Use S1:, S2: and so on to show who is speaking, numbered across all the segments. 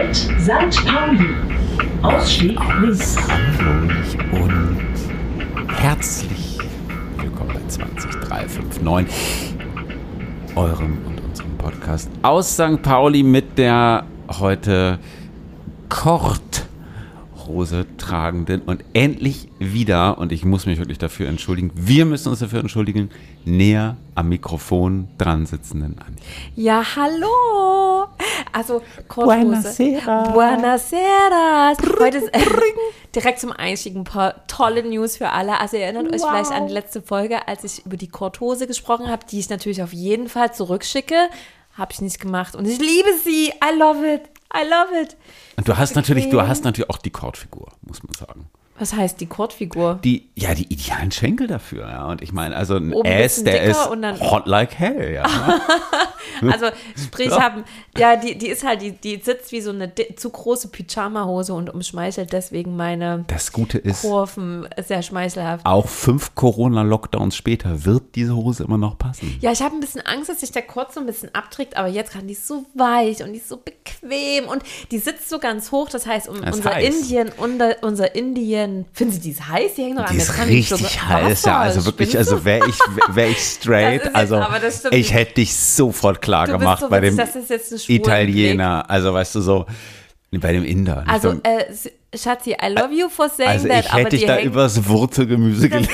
S1: St. Pauli. Ausstieg links.
S2: Hallo und herzlich willkommen bei 20359, eurem und unserem Podcast aus St. Pauli mit der heute Kort Hose tragenden und endlich wieder, und ich muss mich wirklich dafür entschuldigen, wir müssen uns dafür entschuldigen, näher am Mikrofon dran sitzenden Andi.
S3: Ja, hallo. Also, Korthose.
S2: Buonasera.
S3: Buonasera. Heute ist äh, direkt zum Einstieg ein paar tolle News für alle. Also, ihr erinnert euch vielleicht an die letzte Folge, als ich über die Korthose gesprochen habe, die ich natürlich auf jeden Fall zurückschicke. Habe ich nicht gemacht. Und ich liebe sie. I love it. I love it.
S2: Und du hast natürlich, du hast natürlich auch die Kordfigur, muss man sagen.
S3: Was heißt die Kordfigur?
S2: Die, ja, die idealen Schenkel dafür, ja. Und ich meine, also ein
S3: Oben
S2: Ass, der ist hot like hell, ja.
S3: Also, sprich,
S2: Ja.
S3: haben, ja, die, die ist halt, die, die sitzt wie so eine zu große Pyjama-Hose und umschmeichelt deswegen meine
S2: Das Gute ist,
S3: Kurven sehr schmeichelhaft.
S2: auch fünf Corona-Lockdowns später wird diese Hose immer noch passen.
S3: Ja, ich habe ein bisschen Angst, dass sich der Kord so ein bisschen abträgt, aber jetzt kann die ist so weich und die ist so bequem und die sitzt so ganz hoch. Das heißt, um
S2: Das
S3: unser
S2: heiß.
S3: Indien, unser, unser Indien, finden Sie die ist heiß? Die hängt noch an
S2: Die
S3: mir
S2: ist
S3: dran.
S2: richtig heiß, ja. Also wirklich, also wäre ich, wär ich
S3: ist
S2: straight,
S3: jetzt-
S2: also ich hätte dich sofort klar
S3: Du
S2: gemacht
S3: so
S2: bei
S3: witzig,
S2: dem
S3: ist
S2: Italiener. Also weißt du so, bei dem Inder.
S3: Also,
S2: so-
S3: äh, Schatzi, I love you for saying
S2: also
S3: that,
S2: ich hätte
S3: die
S2: da übers Wurzelgemüse gelegt.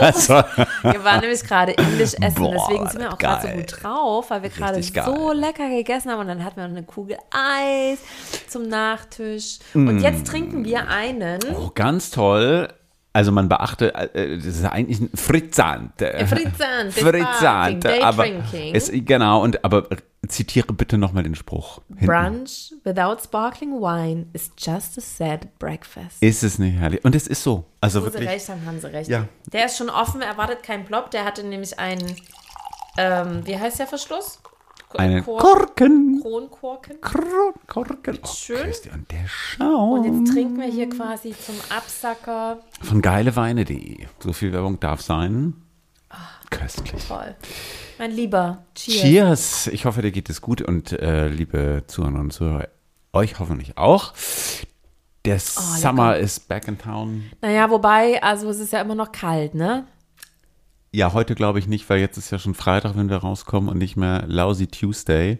S2: Also,
S3: Wir waren nämlich gerade indisch essen,
S2: Boah,
S3: deswegen sind wir auch gerade so gut drauf, weil wir gerade so lecker gegessen haben und dann hatten wir noch eine Kugel Eis zum Nachtisch.
S2: Mm.
S3: Und jetzt trinken wir einen
S2: oh, ganz toll. Also man beachte, äh, das ist eigentlich ein Frizzant. äh,
S3: Frizzant,
S2: Frizzant.
S3: Day
S2: aber es, genau, und aber zitiere bitte nochmal den Spruch. hinten.
S3: Brunch without sparkling wine is just a sad breakfast.
S2: Ist es nicht herrlich? Und es ist so. Also
S3: sie
S2: wirklich.
S3: recht haben, haben sie recht.
S2: Ja.
S3: Der ist schon offen, erwartet keinen Plop. Der hatte nämlich einen, ähm, wie heißt der Verschluss?
S2: Einen
S3: Kor-
S2: Korken.
S3: Kronkorken.
S2: Kron- Korken. Oh,
S3: Schön.
S2: Christi, und der Schaum.
S3: Und jetzt trinken wir hier quasi zum Absacker.
S2: Von geileweine.de. So viel Werbung darf sein. Köstlich.
S3: Toll. Mein Lieber, cheers.
S2: Cheers. Ich hoffe, dir geht es gut und äh, liebe Zuhörerinnen und Zuhörer, euch hoffentlich auch. Der Summer ist back in town.
S3: Naja, wobei, also es ist ja immer noch kalt, ne?
S2: Ja, heute glaube ich nicht, weil jetzt ist ja schon Freitag, wenn wir rauskommen und nicht mehr Lousy Tuesday.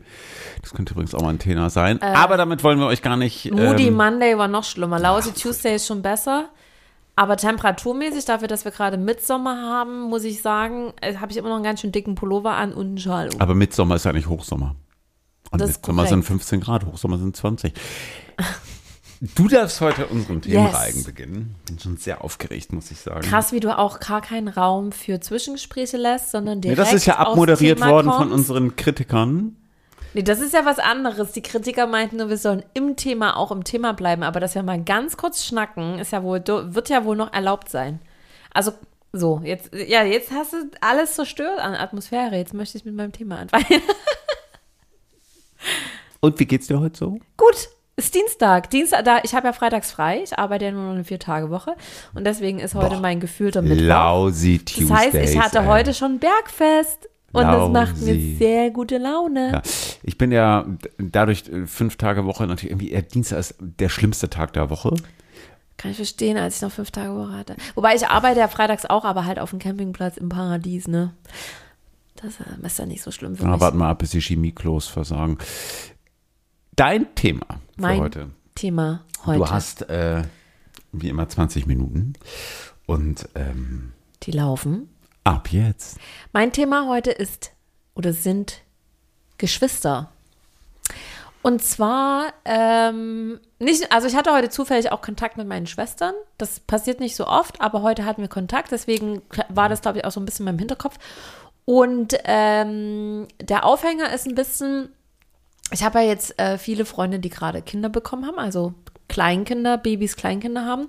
S2: Das könnte übrigens auch mal ein Thema sein. Aber damit wollen wir euch gar nicht.
S3: Moody
S2: ähm,
S3: Monday war noch schlimmer. Lousy Tuesday ist schon besser. Aber temperaturmäßig, dafür, dass wir gerade Mitsommer haben, muss ich sagen, äh, habe ich immer noch einen ganz schön dicken Pullover an und einen Schal. um.
S2: aber Mitsommer ist ja nicht Hochsommer. Und
S3: Das ist
S2: Mitsommer sind
S3: korrekt.
S2: 15 Grad, Hochsommer sind 20. Du darfst heute unseren Themenreigen
S3: Yes.
S2: beginnen. Bin schon sehr aufgeregt, muss ich sagen.
S3: Krass, wie du auch gar keinen Raum für Zwischengespräche lässt, sondern
S2: Nee,
S3: direkt
S2: das ist ja abmoderiert worden von
S3: kommst.
S2: unseren Kritikern.
S3: Nee, das ist ja was anderes. Die Kritiker meinten nur, wir sollen im Thema auch im Thema bleiben, aber dass wir mal ganz kurz schnacken, ist ja wohl, wird ja wohl noch erlaubt sein. Also, so, jetzt, ja, jetzt hast du alles zerstört an Atmosphäre. Jetzt möchte ich mit meinem Thema anfangen.
S2: Und wie geht's dir heute so?
S3: Gut, ist Dienstag. Dienstag, da, ich habe ja freitags frei. Ich arbeite ja nur noch eine Vier-Tage-Woche. Und deswegen ist heute
S2: Boah,
S3: mein gefühlter Mittwoch.
S2: Lousy
S3: Das
S2: Tuesdays.
S3: heißt, ich hatte
S2: ey.
S3: heute schon Bergfest. Und das macht mir sehr gute Laune.
S2: Ja, ich bin ja dadurch äh, fünf Tage Woche natürlich irgendwie, eher Dienstag ist der schlimmste Tag der Woche.
S3: Kann ich verstehen, als ich noch fünf Tage Woche hatte. Wobei ich arbeite ja freitags auch, aber halt auf dem Campingplatz im Paradies, ne? Das äh, ist ja nicht so schlimm für
S2: Na,
S3: mich.
S2: warten mal ab, bis die Chemieklos versagen. Dein Thema für
S3: mein
S2: heute.
S3: Thema heute.
S2: Du hast äh, wie immer 20 Minuten. Und ähm,
S3: Die laufen.
S2: ab jetzt.
S3: Mein Thema heute ist oder sind Geschwister. Und zwar, ähm, nicht, also ich hatte heute zufällig auch Kontakt mit meinen Schwestern. Das passiert nicht so oft, aber heute hatten wir Kontakt, deswegen war das, glaube ich, auch so ein bisschen in meinem Hinterkopf. Und ähm, der Aufhänger ist ein bisschen, ich habe ja jetzt äh, viele Freunde, die gerade Kinder bekommen haben, also Kleinkinder, Babys, Kleinkinder haben.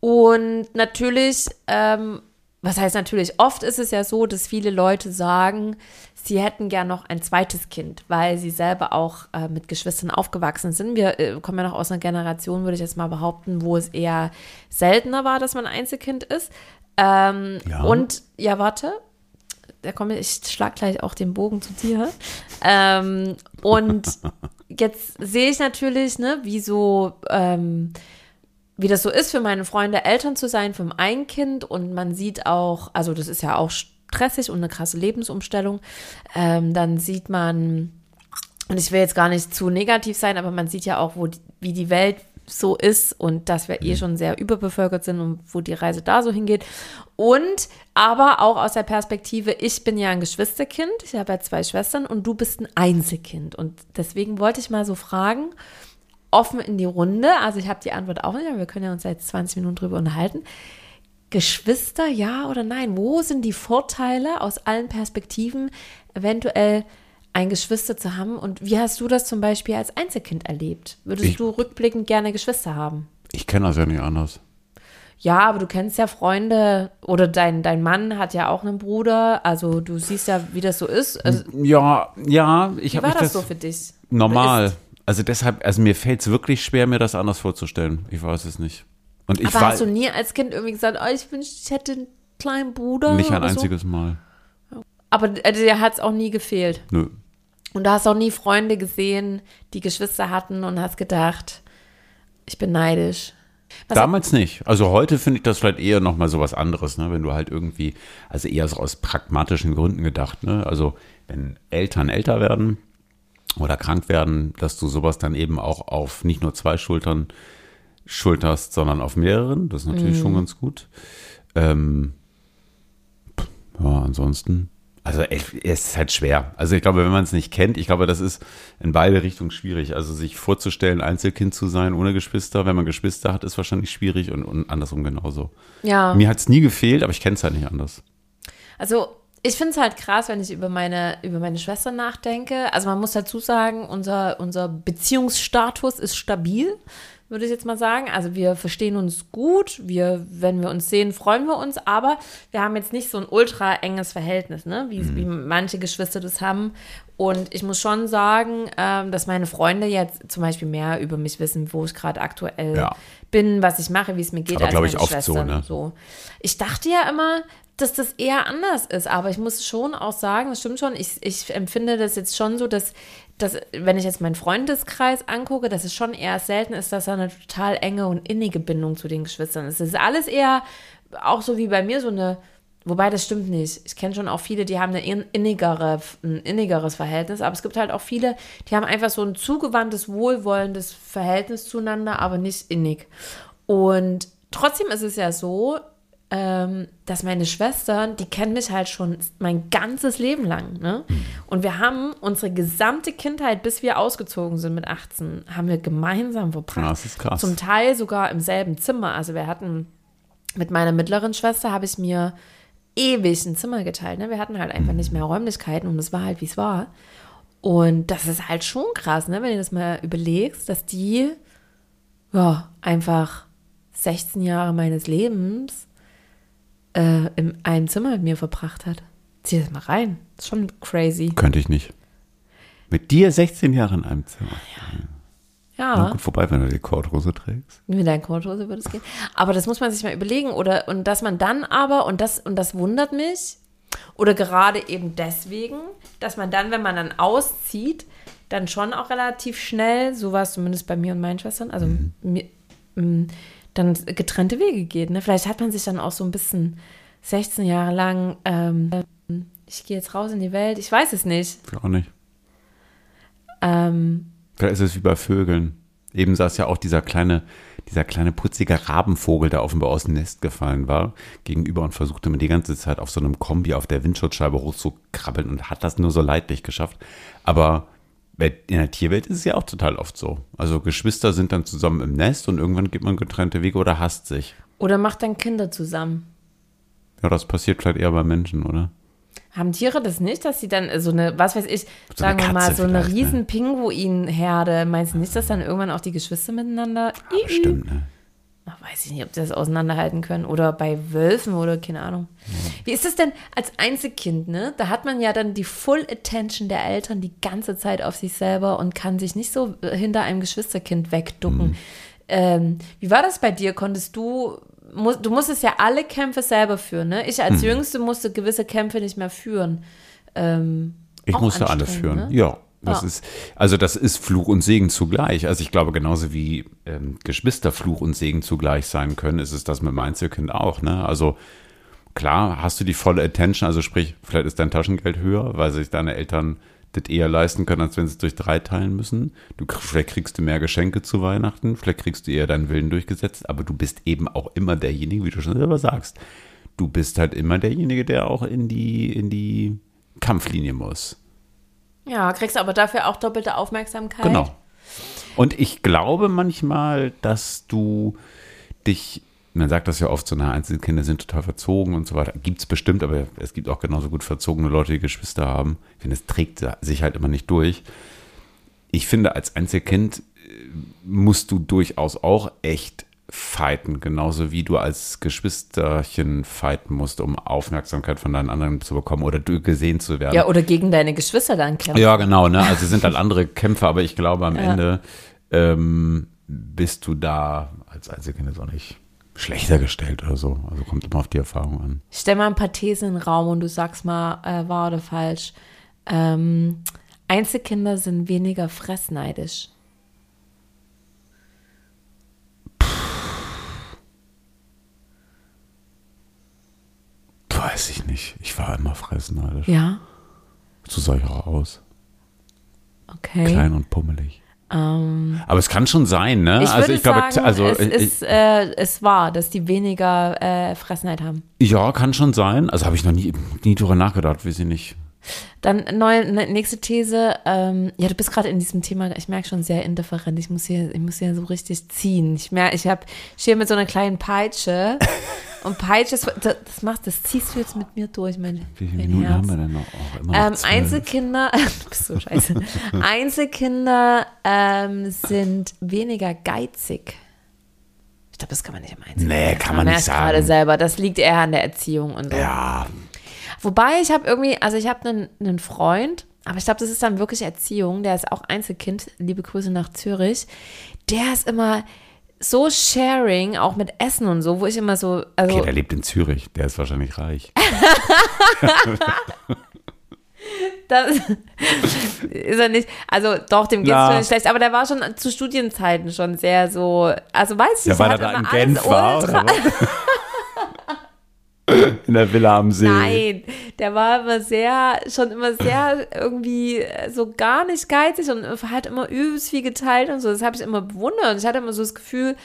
S3: Und natürlich, ähm, was heißt natürlich, oft ist es ja so, dass viele Leute sagen, sie hätten gern noch ein zweites Kind, weil sie selber auch äh, mit Geschwistern aufgewachsen sind. Wir äh, kommen ja noch aus einer Generation, würde ich jetzt mal behaupten, wo es eher seltener war, dass man Einzelkind ist. Ähm,
S2: Ja.
S3: Und ja, warte, da komme ich, schlag gleich auch den Bogen zu dir. Ähm, und jetzt sehe ich natürlich, ne, wie so, ähm, wie das so ist für meine Freunde, Eltern zu sein für ein Kind und man sieht auch, also das ist ja auch stressig und eine krasse Lebensumstellung, ähm, dann sieht man, und ich will jetzt gar nicht zu negativ sein, aber man sieht ja auch, wo die, wie die Welt so ist und dass wir eh schon sehr überbevölkert sind und wo die Reise da so hingeht. Und aber auch aus der Perspektive, ich bin ja ein Geschwisterkind, ich habe ja zwei Schwestern und du bist ein Einzelkind. Und deswegen wollte ich mal so fragen, offen in die Runde, also ich habe die Antwort auch nicht, aber wir können ja uns jetzt 20 Minuten drüber unterhalten. Geschwister, ja oder nein? Wo sind die Vorteile aus allen Perspektiven eventuell ein Geschwister zu haben? Und wie hast du das zum Beispiel als Einzelkind erlebt? Würdest
S2: Ich-
S3: du rückblickend gerne Geschwister haben?
S2: Ich kenne das ja nicht anders.
S3: Ja, aber du kennst ja Freunde oder dein, dein Mann hat ja auch einen Bruder. Also du siehst ja, wie das so ist. Also,
S2: Ja, ja, ich
S3: wie war das
S2: das
S3: so für dich?
S2: normal.
S3: Ist-
S2: Also deshalb, also mir fällt es wirklich schwer, mir das anders vorzustellen. Ich weiß es nicht. Und ich
S3: Aber
S2: war
S3: hast du nie als Kind irgendwie gesagt, oh, ich wünschte, ich hätte einen kleinen Bruder?
S2: nicht ein
S3: oder so?
S2: einziges Mal.
S3: Aber äh, dir hat es auch nie gefehlt.
S2: Nö.
S3: Und du hast auch nie Freunde gesehen, die Geschwister hatten und hast gedacht, ich bin neidisch. Was
S2: Damals nicht. Also heute finde ich das vielleicht eher noch mal so was anderes, ne? wenn du halt irgendwie, also eher so aus pragmatischen Gründen gedacht, ne? also wenn Eltern älter werden oder krank werden, dass du sowas dann eben auch auf nicht nur zwei Schultern schulterst, sondern auf mehreren, das ist natürlich schon ganz gut. Ähm, ja, ansonsten, also es ist halt schwer. Also ich glaube, wenn man es nicht kennt, ich glaube, das ist in beide Richtungen schwierig. Also sich vorzustellen, Einzelkind zu sein ohne Geschwister, wenn man Geschwister hat, ist wahrscheinlich schwierig und, und andersrum genauso.
S3: Ja.
S2: Mir hat es nie gefehlt, aber ich kenne es halt nicht anders.
S3: Also ich finde es halt krass, wenn ich über meine, über meine Schwester nachdenke. Also man muss dazu sagen, unser, unser Beziehungsstatus ist stabil, würde ich jetzt mal sagen. Also wir verstehen uns gut, wir, wenn wir uns sehen, freuen wir uns, aber wir haben jetzt nicht so ein ultra enges Verhältnis, ne? wie, wie manche Geschwister das haben. Und ich muss schon sagen, ähm, dass meine Freunde jetzt zum Beispiel mehr über mich wissen, wo ich gerade aktuell
S2: Ja.
S3: bin, was ich mache, wie es mir geht,
S2: Aber
S3: als meine
S2: ich oft so, ne?
S3: so. Ich dachte ja immer, dass das eher anders ist, aber ich muss schon auch sagen, das stimmt schon, ich, ich empfinde das jetzt schon so, dass, dass, wenn ich jetzt meinen Freundeskreis angucke, dass es schon eher selten ist, dass da eine total enge und innige Bindung zu den Geschwistern ist. Es ist alles eher auch so wie bei mir so eine, wobei das stimmt nicht. Ich kenne schon auch viele, die haben eine in- innigere, ein innigeres Verhältnis, aber es gibt halt auch viele, die haben einfach so ein zugewandtes, wohlwollendes Verhältnis zueinander, aber nicht innig. Und trotzdem ist es ja so, ähm, dass meine Schwestern, die kennen mich halt schon mein ganzes Leben lang. Ne? Und wir haben unsere gesamte Kindheit, bis wir ausgezogen sind mit 18, haben wir gemeinsam verbracht.
S2: Ja, das ist krass.
S3: Zum Teil sogar im selben Zimmer. Also wir hatten mit meiner mittleren Schwester habe ich mir ewig ein Zimmer geteilt. Ne? Wir hatten halt einfach nicht mehr Räumlichkeiten und es war halt, wie es war. Und das ist halt schon krass, ne? wenn du das mal überlegst, dass die ja einfach 16 Jahre meines Lebens äh, in einem Zimmer mit mir verbracht hat. Zieh das mal rein. Das ist schon crazy.
S2: Könnte ich nicht. Mit dir 16 Jahre in einem Zimmer. Na
S3: Ja,
S2: gut, vorbei, wenn du die Korthose trägst.
S3: mit deiner Korthose würde es gehen. Aber das muss man sich mal überlegen. Oder, und dass man dann aber, und das, und das wundert mich, oder gerade eben deswegen, dass man dann, wenn man dann auszieht, dann schon auch relativ schnell, so war es zumindest bei mir und meinen Schwestern, also mir, m, dann getrennte Wege geht. Ne? Vielleicht hat man sich dann auch so ein bisschen 16 Jahre lang, ähm, ich gehe jetzt raus in die Welt, ich weiß es nicht.
S2: Ich auch nicht.
S3: Ähm,
S2: Vielleicht ist es wie bei Vögeln. Eben saß ja auch dieser kleine, dieser kleine putzige Rabenvogel, der offenbar aus dem Nest gefallen war, gegenüber und versuchte mir die ganze Zeit auf so einem Kombi auf der Windschutzscheibe hochzukrabbeln und hat das nur so leidlich geschafft. Aber in der Tierwelt ist es ja auch total oft so. Also Geschwister sind dann zusammen im Nest und irgendwann geht man getrennte Wege oder hasst sich.
S3: oder macht dann Kinder zusammen.
S2: Ja, das passiert vielleicht eher bei Menschen, oder?
S3: Haben Tiere das nicht, dass sie dann so eine, was weiß ich,
S2: So
S3: sagen wir mal, so eine
S2: vielleicht, ne?
S3: riesen Pinguinherde. Meinst du nicht, dass dann irgendwann auch die Geschwister miteinander,
S2: Stimmt, ne?
S3: Ach, weiß ich nicht, ob die das auseinanderhalten können oder bei Wölfen oder keine Ahnung. Wie ist das denn als Einzelkind, ne? Da hat man ja dann die Full Attention der Eltern die ganze Zeit auf sich selber und kann sich nicht so äh, hinter einem Geschwisterkind wegducken. Ähm, wie war das bei dir? Konntest du, du musstest ja alle Kämpfe selber führen, ne? Ich als Jüngste musste gewisse Kämpfe nicht mehr führen. Ähm,
S2: Ich musste alle führen.
S3: Ne?
S2: Ja. Das
S3: Ja.
S2: ist, also das ist Fluch und Segen zugleich. Also ich glaube, genauso wie ähm, Geschwister Fluch und Segen zugleich sein können, ist es das mit dem Einzelkind auch. Ne? Also klar, hast du die volle Attention, also sprich, vielleicht ist dein Taschengeld höher, weil sich deine Eltern das eher leisten können, als wenn sie es durch drei teilen müssen. Du, vielleicht kriegst du mehr Geschenke zu Weihnachten, vielleicht kriegst du eher deinen Willen durchgesetzt, aber du bist eben auch immer derjenige, wie du schon selber sagst. Du bist halt immer derjenige, der auch in die, in die Kampflinie muss.
S3: Ja, kriegst aber dafür auch doppelte Aufmerksamkeit.
S2: Genau. Und ich glaube manchmal, dass du dich, man sagt das ja oft, so, na, Einzelkinder sind total verzogen und so weiter. Gibt es bestimmt, aber es gibt auch genauso gut verzogene Leute, die Geschwister haben. Ich finde, es trägt sich halt immer nicht durch. Ich finde, als Einzelkind äh, musst du durchaus auch echt fighten, genauso wie du als Geschwisterchen fighten musst, um Aufmerksamkeit von deinen anderen zu bekommen oder du gesehen zu werden.
S3: Ja, oder gegen deine Geschwister dann kämpfen.
S2: Ja, genau, ne? Also es sind halt andere Kämpfe, aber ich glaube, am Ende ähm, bist du da als Einzelkind auch nicht schlechter gestellt oder so. Also kommt immer auf die Erfahrung an.
S3: Stell mal ein paar Thesen in den Raum und du sagst mal, äh, wahr oder falsch. Ähm, Einzelkinder sind weniger fressneidisch.
S2: Weiß ich nicht. Ich war immer fressneidisch.
S3: Ja,
S2: So sah ich auch aus.
S3: okay.
S2: Klein und pummelig.
S3: Ähm,
S2: Aber es kann schon sein, ne?
S3: ich
S2: also ich glaube,
S3: sagen,
S2: also
S3: es ist äh, es wahr, dass die weniger äh, Fressneid haben.
S2: ja, kann schon sein. Also habe ich noch nie, nie drüber nachgedacht, weiß ich nicht.
S3: Dann neue, ne, nächste These. Ähm, ja, du bist gerade in diesem Thema, ich merke schon sehr indifferent. Ich muss hier, ich muss hier so richtig ziehen. Ich merke, ich habe hier mit so einer kleinen Peitsche. Und Peitsche, das, das machst, das ziehst du jetzt mit mir durch, mein,
S2: Wie viele
S3: mein
S2: Minuten
S3: Herz.
S2: haben wir denn noch? Oh, immer noch
S3: Ähm. Einzelkinder, bist so scheiße. Einzelkinder ähm, sind weniger geizig. Ich glaube, das kann man nicht im Einzelkind.
S2: Nee, kann man nicht
S3: merkt gerade
S2: sagen.
S3: selber. Das liegt eher an der Erziehung und so.
S2: Ja,
S3: Wobei ich habe irgendwie, also ich habe einen, einen Freund, aber ich glaube, das ist dann wirklich Erziehung. Der ist auch Einzelkind. Liebe Grüße nach Zürich. Der ist immer so sharing, auch mit Essen und so, wo ich immer so, also
S2: okay, der lebt in Zürich. Der ist wahrscheinlich reich.
S3: Das ist er nicht. Also doch, dem geht es schon nicht schlecht. Aber der war schon zu Studienzeiten schon sehr so. Also weiß ich
S2: Ja,
S3: nicht.
S2: weil er
S3: hat
S2: da in Genf war, oder was? In der Villa am See.
S3: Nein, der war immer sehr, schon immer sehr irgendwie so gar nicht geizig und hat immer übelst viel geteilt und so. Das habe ich immer bewundert. Und ich hatte immer so das Gefühl,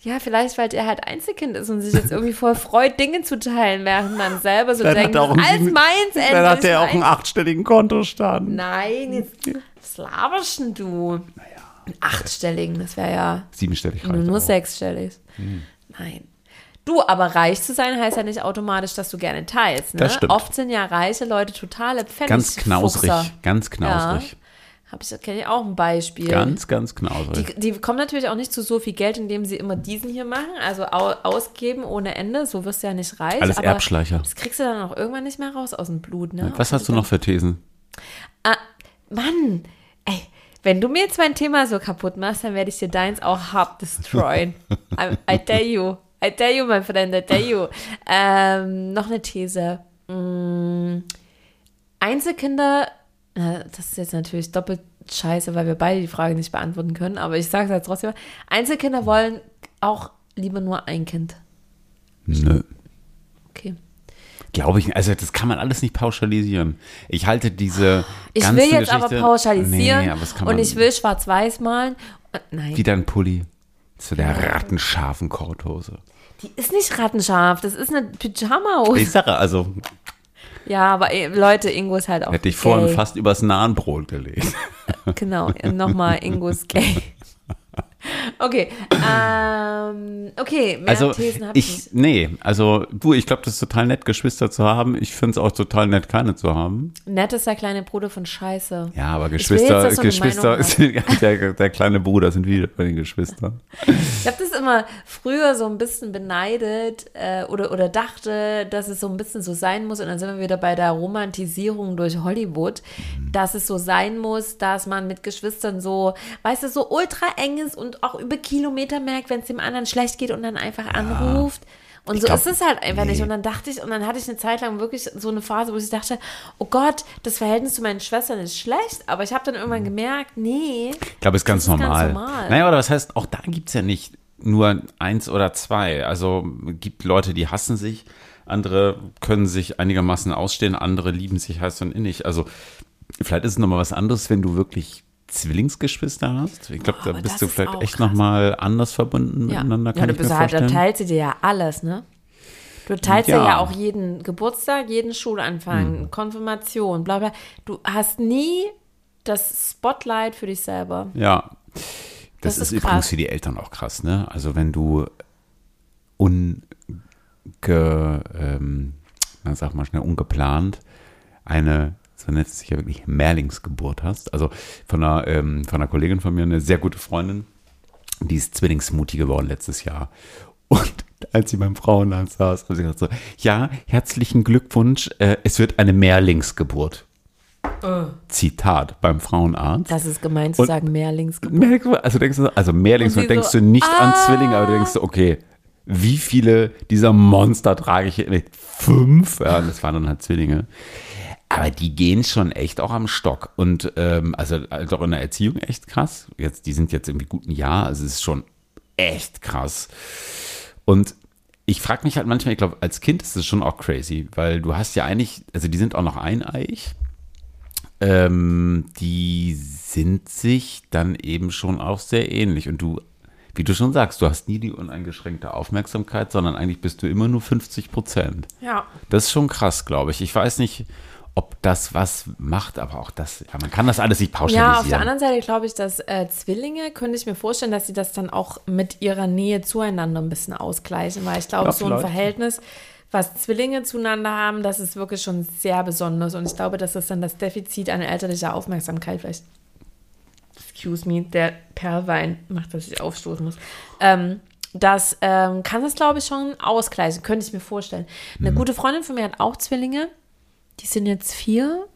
S3: ja, vielleicht, weil er halt Einzelkind ist und sich jetzt irgendwie voll freut, Dinge zu teilen, während man selber so
S2: Dann
S3: denkt,
S2: sieben-
S3: meins,
S2: Dann
S3: endlich
S2: hat er auch einen achtstelligen Kontostand.
S3: Nein, jetzt, was laberst denn du? Einen achtstelligen, das wäre ja
S2: Siebenstellig
S3: nur, nur sechsstellig. Nein. Du, aber reich zu sein heißt ja nicht automatisch, dass du gerne teilst. Ne?
S2: Das stimmt.
S3: Oft sind ja reiche Leute totale Pfennig.
S2: Ganz knausrig. Ganz knausrig.
S3: Hab ich, kenne ich auch ein Beispiel.
S2: Ganz, ganz knausrig.
S3: Die, die kommen natürlich auch nicht zu so viel Geld, indem sie immer diesen hier machen, also au, ausgeben ohne Ende. So wirst du ja nicht reich.
S2: Alles Erbschleicher.
S3: Das kriegst du dann auch irgendwann nicht mehr raus aus dem Blut. Ne?
S2: Was hast du noch für Thesen?
S3: Ah, Mann, ey, wenn du mir jetzt mein Thema so kaputt machst, dann werde ich dir deins auch hart destroyen. I, I tell you. I tell you, my friend, I tell you. Ähm, noch eine These. Mm, Einzelkinder, äh, das ist jetzt natürlich doppelt scheiße, weil wir beide die Frage nicht beantworten können, aber ich sage es halt trotzdem. Einzelkinder wollen auch lieber nur ein Kind.
S2: Nö.
S3: Okay.
S2: Glaube ich. Also, das kann man alles nicht pauschalisieren. Ich halte diese.
S3: Ich will jetzt aber
S2: Geschichte-
S3: pauschalisieren
S2: Nee, aber das kann
S3: und
S2: man,
S3: ich will schwarz-weiß malen. Und, nein.
S2: Wie dein Pulli. Zu der rattenscharfen Korthose.
S3: Die ist nicht rattenscharf, das ist eine Pyjama-Hose.
S2: Ich sage, also,
S3: Ja, aber ey, Leute, Ingo ist halt auch
S2: hätte ich vorhin
S3: gay.
S2: fast übers Nahenbrot gelegt.
S3: Genau, nochmal, Ingo ist gay. Okay, ähm, okay, mehr
S2: Also,
S3: Thesen habe ich,
S2: ich, nee, also, du, ich glaube, das ist total nett, Geschwister zu haben. Ich finde es auch total nett, keine zu haben.
S3: Nett ist der kleine Bruder von Scheiße.
S2: Ja, aber
S3: will jetzt,
S2: Geschwister, Geschwister,
S3: Meinung
S2: der, der kleine Bruder sind wieder bei den Geschwistern.
S3: Ich habe das immer früher so ein bisschen beneidet äh, oder, oder dachte, dass es so ein bisschen so sein muss. Und dann sind wir wieder bei der Romantisierung durch Hollywood, dass es so sein muss, dass man mit Geschwistern so, weißt du, so ultra eng ist und auch über Kilometer merkt, wenn es dem anderen schlecht geht und dann einfach anruft. Und
S2: Ich
S3: so
S2: glaub,
S3: ist es halt einfach nicht.
S2: nee.
S3: Und dann dachte ich, und dann hatte ich eine Zeit lang wirklich so eine Phase, wo ich dachte, oh Gott, das Verhältnis zu meinen Schwestern ist schlecht. Aber ich habe dann irgendwann gemerkt, nee,
S2: Ich glaube, es ist ganz
S3: ist ganz
S2: normal.
S3: normal.
S2: Naja, aber das heißt, auch da gibt es ja nicht nur eins oder zwei. Also gibt Leute, die hassen sich, andere können sich einigermaßen ausstehen, andere lieben sich heiß und innig. Also vielleicht ist es nochmal was anderes, wenn du wirklich Zwillingsgeschwister hast. Ich glaube,
S3: Boah,
S2: da bist du vielleicht echt nochmal anders verbunden
S3: ja.
S2: miteinander,
S3: ja,
S2: kann
S3: du
S2: ich mir
S3: bist halt, da teilt sie dir ja alles, ne? Du teilst ja.
S2: Ja.
S3: ja auch jeden Geburtstag, jeden Schulanfang,
S2: Hm.
S3: Konfirmation, bla bla. Du hast nie das Spotlight für dich selber.
S2: Ja. Das,
S3: Das
S2: ist,
S3: ist
S2: übrigens für die Eltern auch krass, ne? Also wenn du unge, ähm, na sag mal schnell, ungeplant eine, so nennt es sich ja wirklich, Mehrlingsgeburt hast. Also von einer, ähm, von einer Kollegin von mir, eine sehr gute Freundin, die ist Zwillingsmutti geworden letztes Jahr. Und als sie beim Frauenarzt saß, haben sie gesagt so, ja, herzlichen Glückwunsch, äh, es wird eine Mehrlingsgeburt. Zitat beim Frauenarzt.
S3: Das ist gemein zu
S2: Und-
S3: sagen, Mehrlingsgeburt.
S2: Mehrlings, also denkst du, also Mehrlings,
S3: Und
S2: und denkst
S3: so,
S2: du nicht an
S3: ah.
S2: Zwillinge, aber du denkst du, okay, wie viele dieser Monster trage ich hier? Fünf? Ja, das waren dann halt Zwillinge. Aber die gehen schon echt auch am Stock. Und ähm, also, also auch in der Erziehung echt krass. Jetzt, die sind jetzt irgendwie guten Jahr, also es ist schon echt krass. Und ich frage mich halt manchmal, ich glaube, als Kind ist es schon auch crazy, weil du hast ja eigentlich, also die sind auch noch eineich. Ähm, die sind sich dann eben schon auch sehr ähnlich. Und du, wie du schon sagst, du hast nie die uneingeschränkte Aufmerksamkeit, sondern eigentlich bist du immer nur 50 Prozent.
S3: Ja.
S2: Das ist schon krass, glaube ich. Ich weiß nicht, ob das was macht, aber auch das, ja, man kann das alles nicht pauschalisieren.
S3: Ja, auf der anderen Seite glaube ich, dass äh, Zwillinge, könnte ich mir vorstellen, dass sie das dann auch mit ihrer Nähe zueinander ein bisschen ausgleichen, weil ich glaube,
S2: Ja,
S3: so ein. Verhältnis, was Zwillinge zueinander haben, das ist wirklich schon sehr besonders und ich glaube, dass das dann das Defizit an elterlicher Aufmerksamkeit vielleicht, excuse me, der Perlwein macht, dass ich aufstoßen muss, ähm, das ähm, kann das, glaube ich, schon ausgleichen, könnte ich mir vorstellen. Eine gute Freundin von mir hat auch Zwillinge, die sind jetzt vier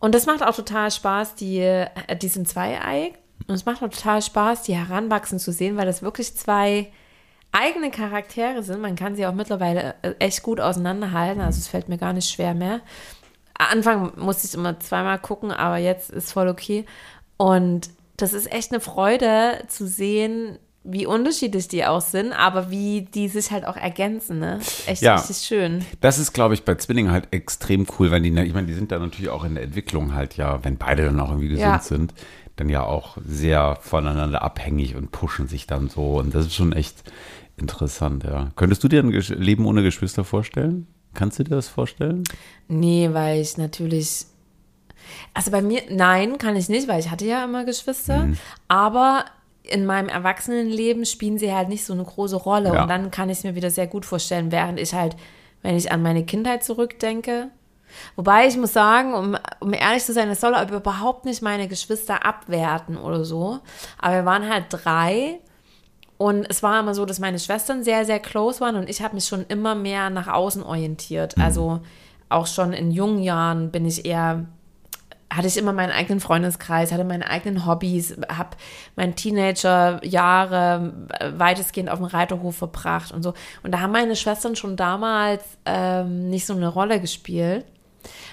S3: und das macht auch total Spaß, die, äh, die sind zweieig. Und es macht auch total Spaß, die heranwachsen zu sehen, weil das wirklich zwei eigene Charaktere sind. Man kann sie auch mittlerweile äh, echt gut auseinanderhalten. Also es fällt mir gar nicht schwer mehr. Anfang musste ich immer zweimal gucken, aber jetzt ist voll okay. Und das ist echt eine Freude zu sehen, wie unterschiedlich die auch sind, aber wie die sich halt auch ergänzen. Ne? Ist echt
S2: Ja.
S3: richtig schön.
S2: Das ist, glaube ich, bei Zwillingen halt extrem cool, weil die, ich meine, die sind da natürlich auch in der Entwicklung halt ja, wenn beide dann auch irgendwie gesund
S3: Ja.
S2: sind, dann ja auch sehr voneinander abhängig und pushen sich dann so. Und das ist schon echt interessant, ja. Könntest du dir ein Leben ohne Geschwister vorstellen? Kannst du dir das vorstellen?
S3: Nee, weil ich natürlich. Also bei mir, nein, kann ich nicht, weil ich hatte ja immer Geschwister.
S2: Mhm.
S3: Aber in meinem Erwachsenenleben spielen sie halt nicht so eine große Rolle.
S2: Ja.
S3: Und dann kann ich es mir wieder sehr gut vorstellen, während ich halt, wenn ich an meine Kindheit zurückdenke. Wobei ich muss sagen, um, um ehrlich zu sein, das soll aber überhaupt nicht meine Geschwister abwerten oder so. Aber wir waren halt drei und es war immer so, dass meine Schwestern sehr, sehr close waren und ich habe mich schon immer mehr nach außen orientiert. Also auch schon in jungen Jahren bin ich eher, hatte ich immer meinen eigenen Freundeskreis, hatte meine eigenen Hobbys, habe meine Teenagerjahre äh, weitestgehend auf dem Reiterhof verbracht und so. Und da haben meine Schwestern schon damals ähm, nicht so eine Rolle gespielt.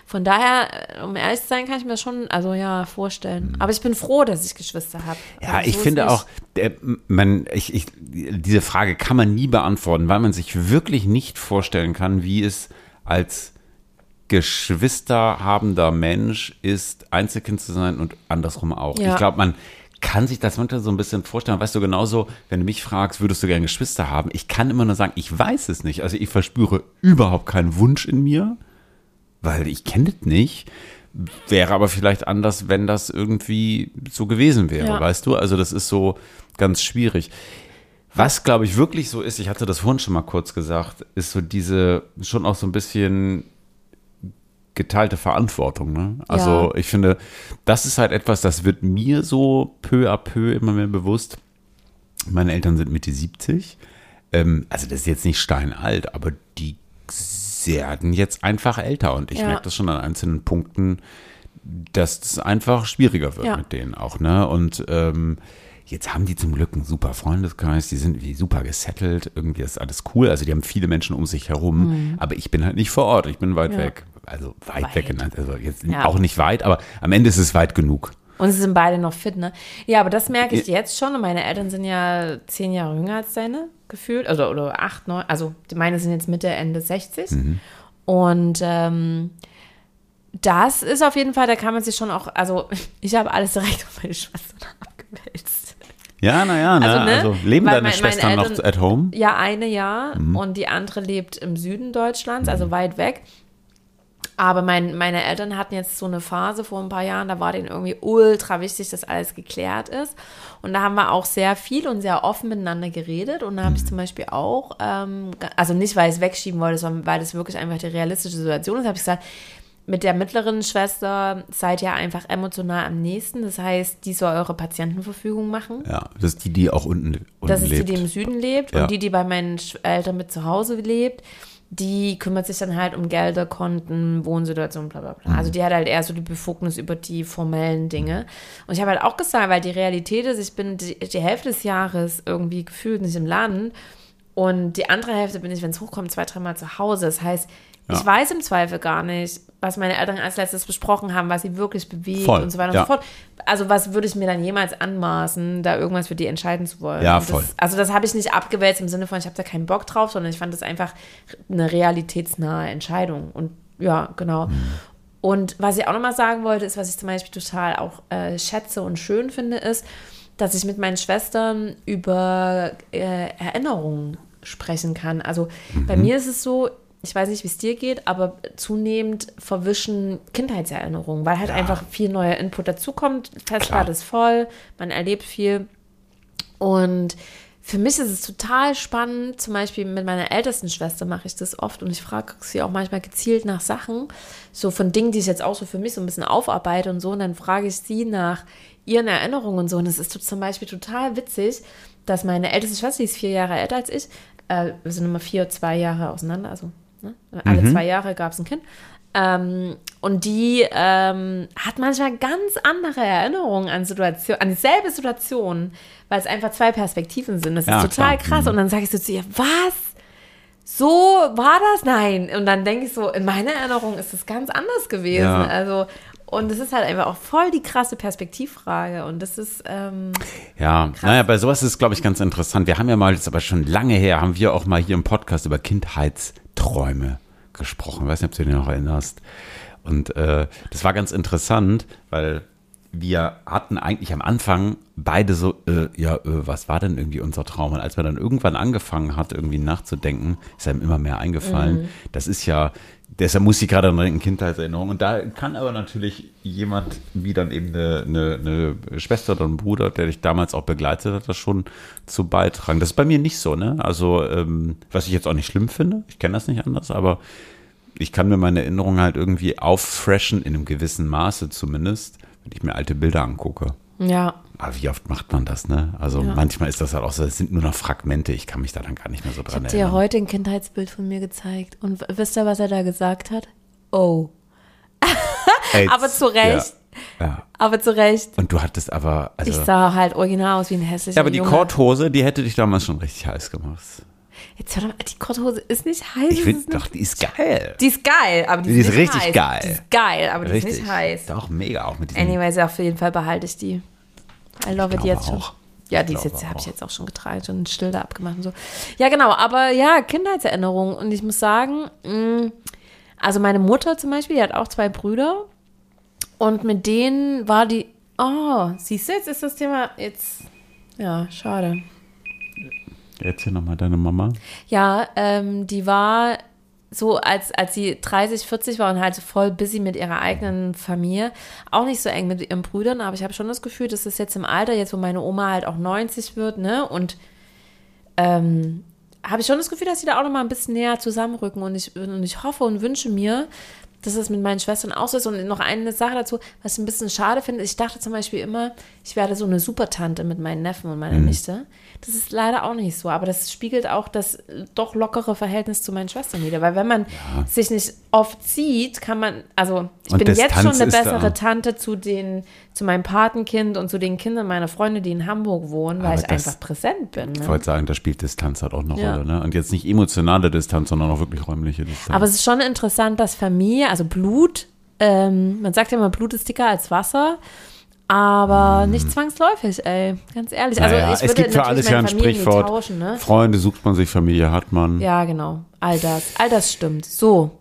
S3: Von daher, äh, um ehrlich zu sein, kann ich mir schon, also ja, vorstellen. Aber ich bin froh, dass ich Geschwister habe.
S2: Ja,
S3: Also
S2: ich
S3: so
S2: finde auch, der, man, ich, ich, diese Frage kann man nie beantworten, weil man sich wirklich nicht vorstellen kann, wie es als Geschwister habender Mensch ist, Einzelkind zu sein und andersrum auch.
S3: Ja.
S2: Ich glaube, man kann sich das manchmal so ein bisschen vorstellen. Weißt du, genauso, wenn du mich fragst, würdest du gerne Geschwister haben? Ich kann immer nur sagen, ich weiß es nicht. Also ich verspüre überhaupt keinen Wunsch in mir, weil ich kenne das nicht. Wäre aber vielleicht anders, wenn das irgendwie so gewesen wäre,
S3: Ja.
S2: weißt du? Also das ist so ganz schwierig. Was, glaube ich, wirklich so ist, ich hatte das vorhin schon mal kurz gesagt, ist so diese, schon auch so ein bisschen geteilte Verantwortung. Ne? Also
S3: Ja.
S2: ich finde, das ist halt etwas, das wird mir so peu à peu immer mehr bewusst. Meine Eltern sind Mitte 70. Ähm, also das ist jetzt nicht steinalt, aber die werden jetzt einfach älter und ich
S3: Ja.
S2: merke das schon an einzelnen Punkten, dass es einfach schwieriger wird
S3: Ja.
S2: mit denen auch. Ne? Und ähm, Jetzt haben die zum Glück einen super Freundeskreis, die sind wie super gesettelt, irgendwie ist alles cool. Also die haben viele Menschen um sich herum, aber ich bin halt nicht vor Ort, ich bin weit
S3: Mhm. Ja.
S2: weg. Also weit,
S3: Weit.
S2: weg genannt, also jetzt
S3: Ja.
S2: auch nicht weit, aber am Ende ist es weit genug.
S3: Und sie sind beide noch fit, ne? Ja, aber das merke ich jetzt schon. Und meine Eltern sind ja zehn Jahre jünger als deine, gefühlt. Also, oder acht, neun. Also, meine sind jetzt Mitte, Ende 60. Und ähm, das ist auf jeden Fall, da kann man sich schon auch, also, ich habe alles direkt auf meine Schwestern abgewälzt.
S2: Ja, naja, ne?
S3: Also,
S2: also,
S3: ne?
S2: leben
S3: Weil
S2: deine
S3: mein-
S2: Schwestern noch
S3: Eltern-
S2: at home?
S3: Ja, eine ja. Und die andere lebt im Süden Deutschlands, also weit weg. Aber mein, meine Eltern hatten jetzt so eine Phase vor ein paar Jahren, da war denen irgendwie ultra wichtig, dass alles geklärt ist. Und da haben wir auch sehr viel und sehr offen miteinander geredet. Und da habe ich zum Beispiel auch, ähm, also nicht, weil ich es wegschieben wollte, sondern weil das wirklich einfach die realistische Situation ist, habe ich gesagt, mit der mittleren Schwester seid ihr einfach emotional am nächsten. Das heißt, die soll eure Patientenverfügung machen.
S2: Ja, das ist die, die auch unten, unten
S3: Das ist
S2: lebt.
S3: die, die im Süden lebt
S2: Ja.
S3: und die, die bei meinen Eltern mit zu Hause lebt, die kümmert sich dann halt um Gelder, Konten, Wohnsituation, bla bla bla.
S2: Mhm.
S3: Also die hat halt eher so die Befugnis über die formellen Dinge. Und ich habe halt auch gesagt, weil die Realität ist, ich bin die, die Hälfte des Jahres irgendwie gefühlt nicht im Land und die andere Hälfte bin ich, wenn es hochkommt, zwei, dreimal zu Hause. Das heißt, ich
S2: Ja.
S3: weiß im Zweifel gar nicht, was meine Eltern als letztes besprochen haben, was sie wirklich bewegt
S2: Voll,
S3: und so weiter
S2: ja.
S3: und so fort. Also was würde ich mir dann jemals anmaßen, da irgendwas für die entscheiden zu wollen?
S2: Ja, voll.
S3: Das, also das habe ich nicht abgewälzt im Sinne von, ich habe da keinen Bock drauf, sondern ich fand das einfach eine realitätsnahe Entscheidung. Und ja, genau.
S2: Mhm.
S3: Und was ich auch nochmal sagen wollte, ist, was ich zum Beispiel total auch äh, schätze und schön finde, ist, dass ich mit meinen Schwestern über äh, Erinnerungen sprechen kann. Also bei
S2: Mhm.
S3: mir ist es so, ich weiß nicht, wie es dir geht, aber zunehmend verwischen Kindheitserinnerungen, weil halt einfach viel neuer Input dazukommt. Festplatte ist voll, man erlebt viel. Und für mich ist es total spannend, zum Beispiel mit meiner ältesten Schwester mache ich das oft und ich frage sie auch manchmal gezielt nach Sachen, so von Dingen, die ich jetzt auch so für mich so ein bisschen aufarbeite und so. Und dann frage ich sie nach ihren Erinnerungen und so. Und es ist zum Beispiel total witzig, dass meine älteste Schwester, die ist vier Jahre älter als ich, äh, wir sind immer vier, zwei Jahre auseinander, also ne? alle zwei Jahre gab es ein Kind. Ähm, und die ähm, hat manchmal ganz andere Erinnerungen an Situation, an dieselbe Situation, weil es einfach zwei Perspektiven sind. Das
S2: Ja,
S3: ist total
S2: klar.
S3: krass. Und dann sage ich so zu ihr, was? So war das? Nein. Und dann denke ich so, in meiner Erinnerung ist es ganz anders gewesen.
S2: Ja.
S3: Also, und es ist halt einfach auch voll die krasse Perspektivfrage. Und das ist, ähm,
S2: Ja, naja, bei sowas ist es, glaube ich, ganz interessant. Wir haben ja mal, das ist aber schon lange her, haben wir auch mal hier im Podcast über Kindheitsträume gesprochen. Ich weiß nicht, ob du dich noch erinnerst. Und äh, das war ganz interessant, weil wir hatten eigentlich am Anfang beide so, äh, ja, äh, was war denn irgendwie unser Traum? Und als man dann irgendwann angefangen hat, irgendwie nachzudenken, ist einem immer mehr eingefallen. Das ist ja, deshalb muss ich gerade an denken, Kindheitserinnerung. Und da kann aber natürlich jemand, wie dann eben eine, eine, eine Schwester oder ein Bruder, der dich damals auch begleitet hat, das schon zu beitragen. Das ist bei mir nicht so, ne? Also, ähm, was ich jetzt auch nicht schlimm finde, ich kenne das nicht anders, aber ich kann mir meine Erinnerungen halt irgendwie auffreshen, in einem gewissen Maße zumindest, wenn ich mir alte Bilder angucke.
S3: ja.
S2: Aber wie oft macht man das, ne? Also manchmal ist das halt auch so, es sind nur noch Fragmente, ich kann mich da dann gar nicht mehr so
S3: Ich
S2: dran
S3: habe dir
S2: erinnern.
S3: heute ein Kindheitsbild von mir gezeigt. Und wisst ihr, was er da gesagt hat? Oh. Aber zu Recht.
S2: Ja, ja.
S3: Aber zu Recht.
S2: Und du hattest aber, also,
S3: Ich sah halt original aus wie ein hässlicher
S2: ja, aber die
S3: Junge.
S2: Korthose, die hätte dich damals schon richtig heiß gemacht.
S3: Jetzt hör doch mal, die Korthose ist nicht heiß.
S2: Ich finde doch, die ist geil.
S3: Die ist geil, aber die,
S2: Die
S3: ist,
S2: ist richtig
S3: heiß.
S2: geil.
S3: Die ist geil, aber die
S2: richtig.
S3: ist nicht heiß.
S2: Doch, mega, auch mit diesem
S3: Anyways, auf jeden Fall behalte ich die. I love it jetzt
S2: auch.
S3: schon. Ja, die habe ich jetzt auch schon getragen, still da abgemacht und so. Ja, genau, aber ja, Kindheitserinnerungen. Und ich muss sagen, mh, also meine Mutter zum Beispiel, die hat auch zwei Brüder. Und mit denen war die, oh, siehst du, jetzt ist das Thema, jetzt, ja, schade.
S2: Erzähl nochmal deine Mama.
S3: Ja, ähm, die war so, als, als sie 30, 40 war und halt so voll busy mit ihrer eigenen Familie, auch nicht so eng mit ihren Brüdern, aber ich habe schon das Gefühl, dass das jetzt im Alter, jetzt wo meine Oma halt auch 90 wird, ne, und ähm, habe ich schon das Gefühl, dass sie da auch noch mal ein bisschen näher zusammenrücken und ich, und ich hoffe und wünsche mir, dass es mit meinen Schwestern auch so ist. Und noch eine Sache dazu, was ich ein bisschen schade finde, ich dachte zum Beispiel immer, ich werde so eine Supertante mit meinen Neffen und meiner Nichte. Das ist leider auch nicht so, aber das spiegelt auch das äh, doch lockere Verhältnis zu meinen Schwestern wieder. Weil wenn man sich nicht oft sieht, kann man, also Ich
S2: Und
S3: bin jetzt
S2: Distanz
S3: schon eine bessere Tante zu den, zu meinem Patenkind und zu den Kindern meiner Freunde, die in Hamburg wohnen, weil ich einfach präsent bin.
S2: Ich
S3: Ne?
S2: wollte sagen, da spielt Distanz halt auch eine
S3: Ja.
S2: Rolle. Ne? Und jetzt nicht emotionale Distanz, sondern auch wirklich räumliche Distanz.
S3: Aber es ist schon interessant, dass Familie, also Blut, ähm, man sagt ja immer, Blut ist dicker als Wasser, aber nicht zwangsläufig, ey, ganz ehrlich. Also.
S2: Naja,
S3: ich
S2: es
S3: würde
S2: gibt für
S3: natürlich
S2: alles ja ein Sprichwort.
S3: tauschen, ne?
S2: Freunde sucht man sich, Familie hat man.
S3: Ja, genau. All das. All das stimmt. So.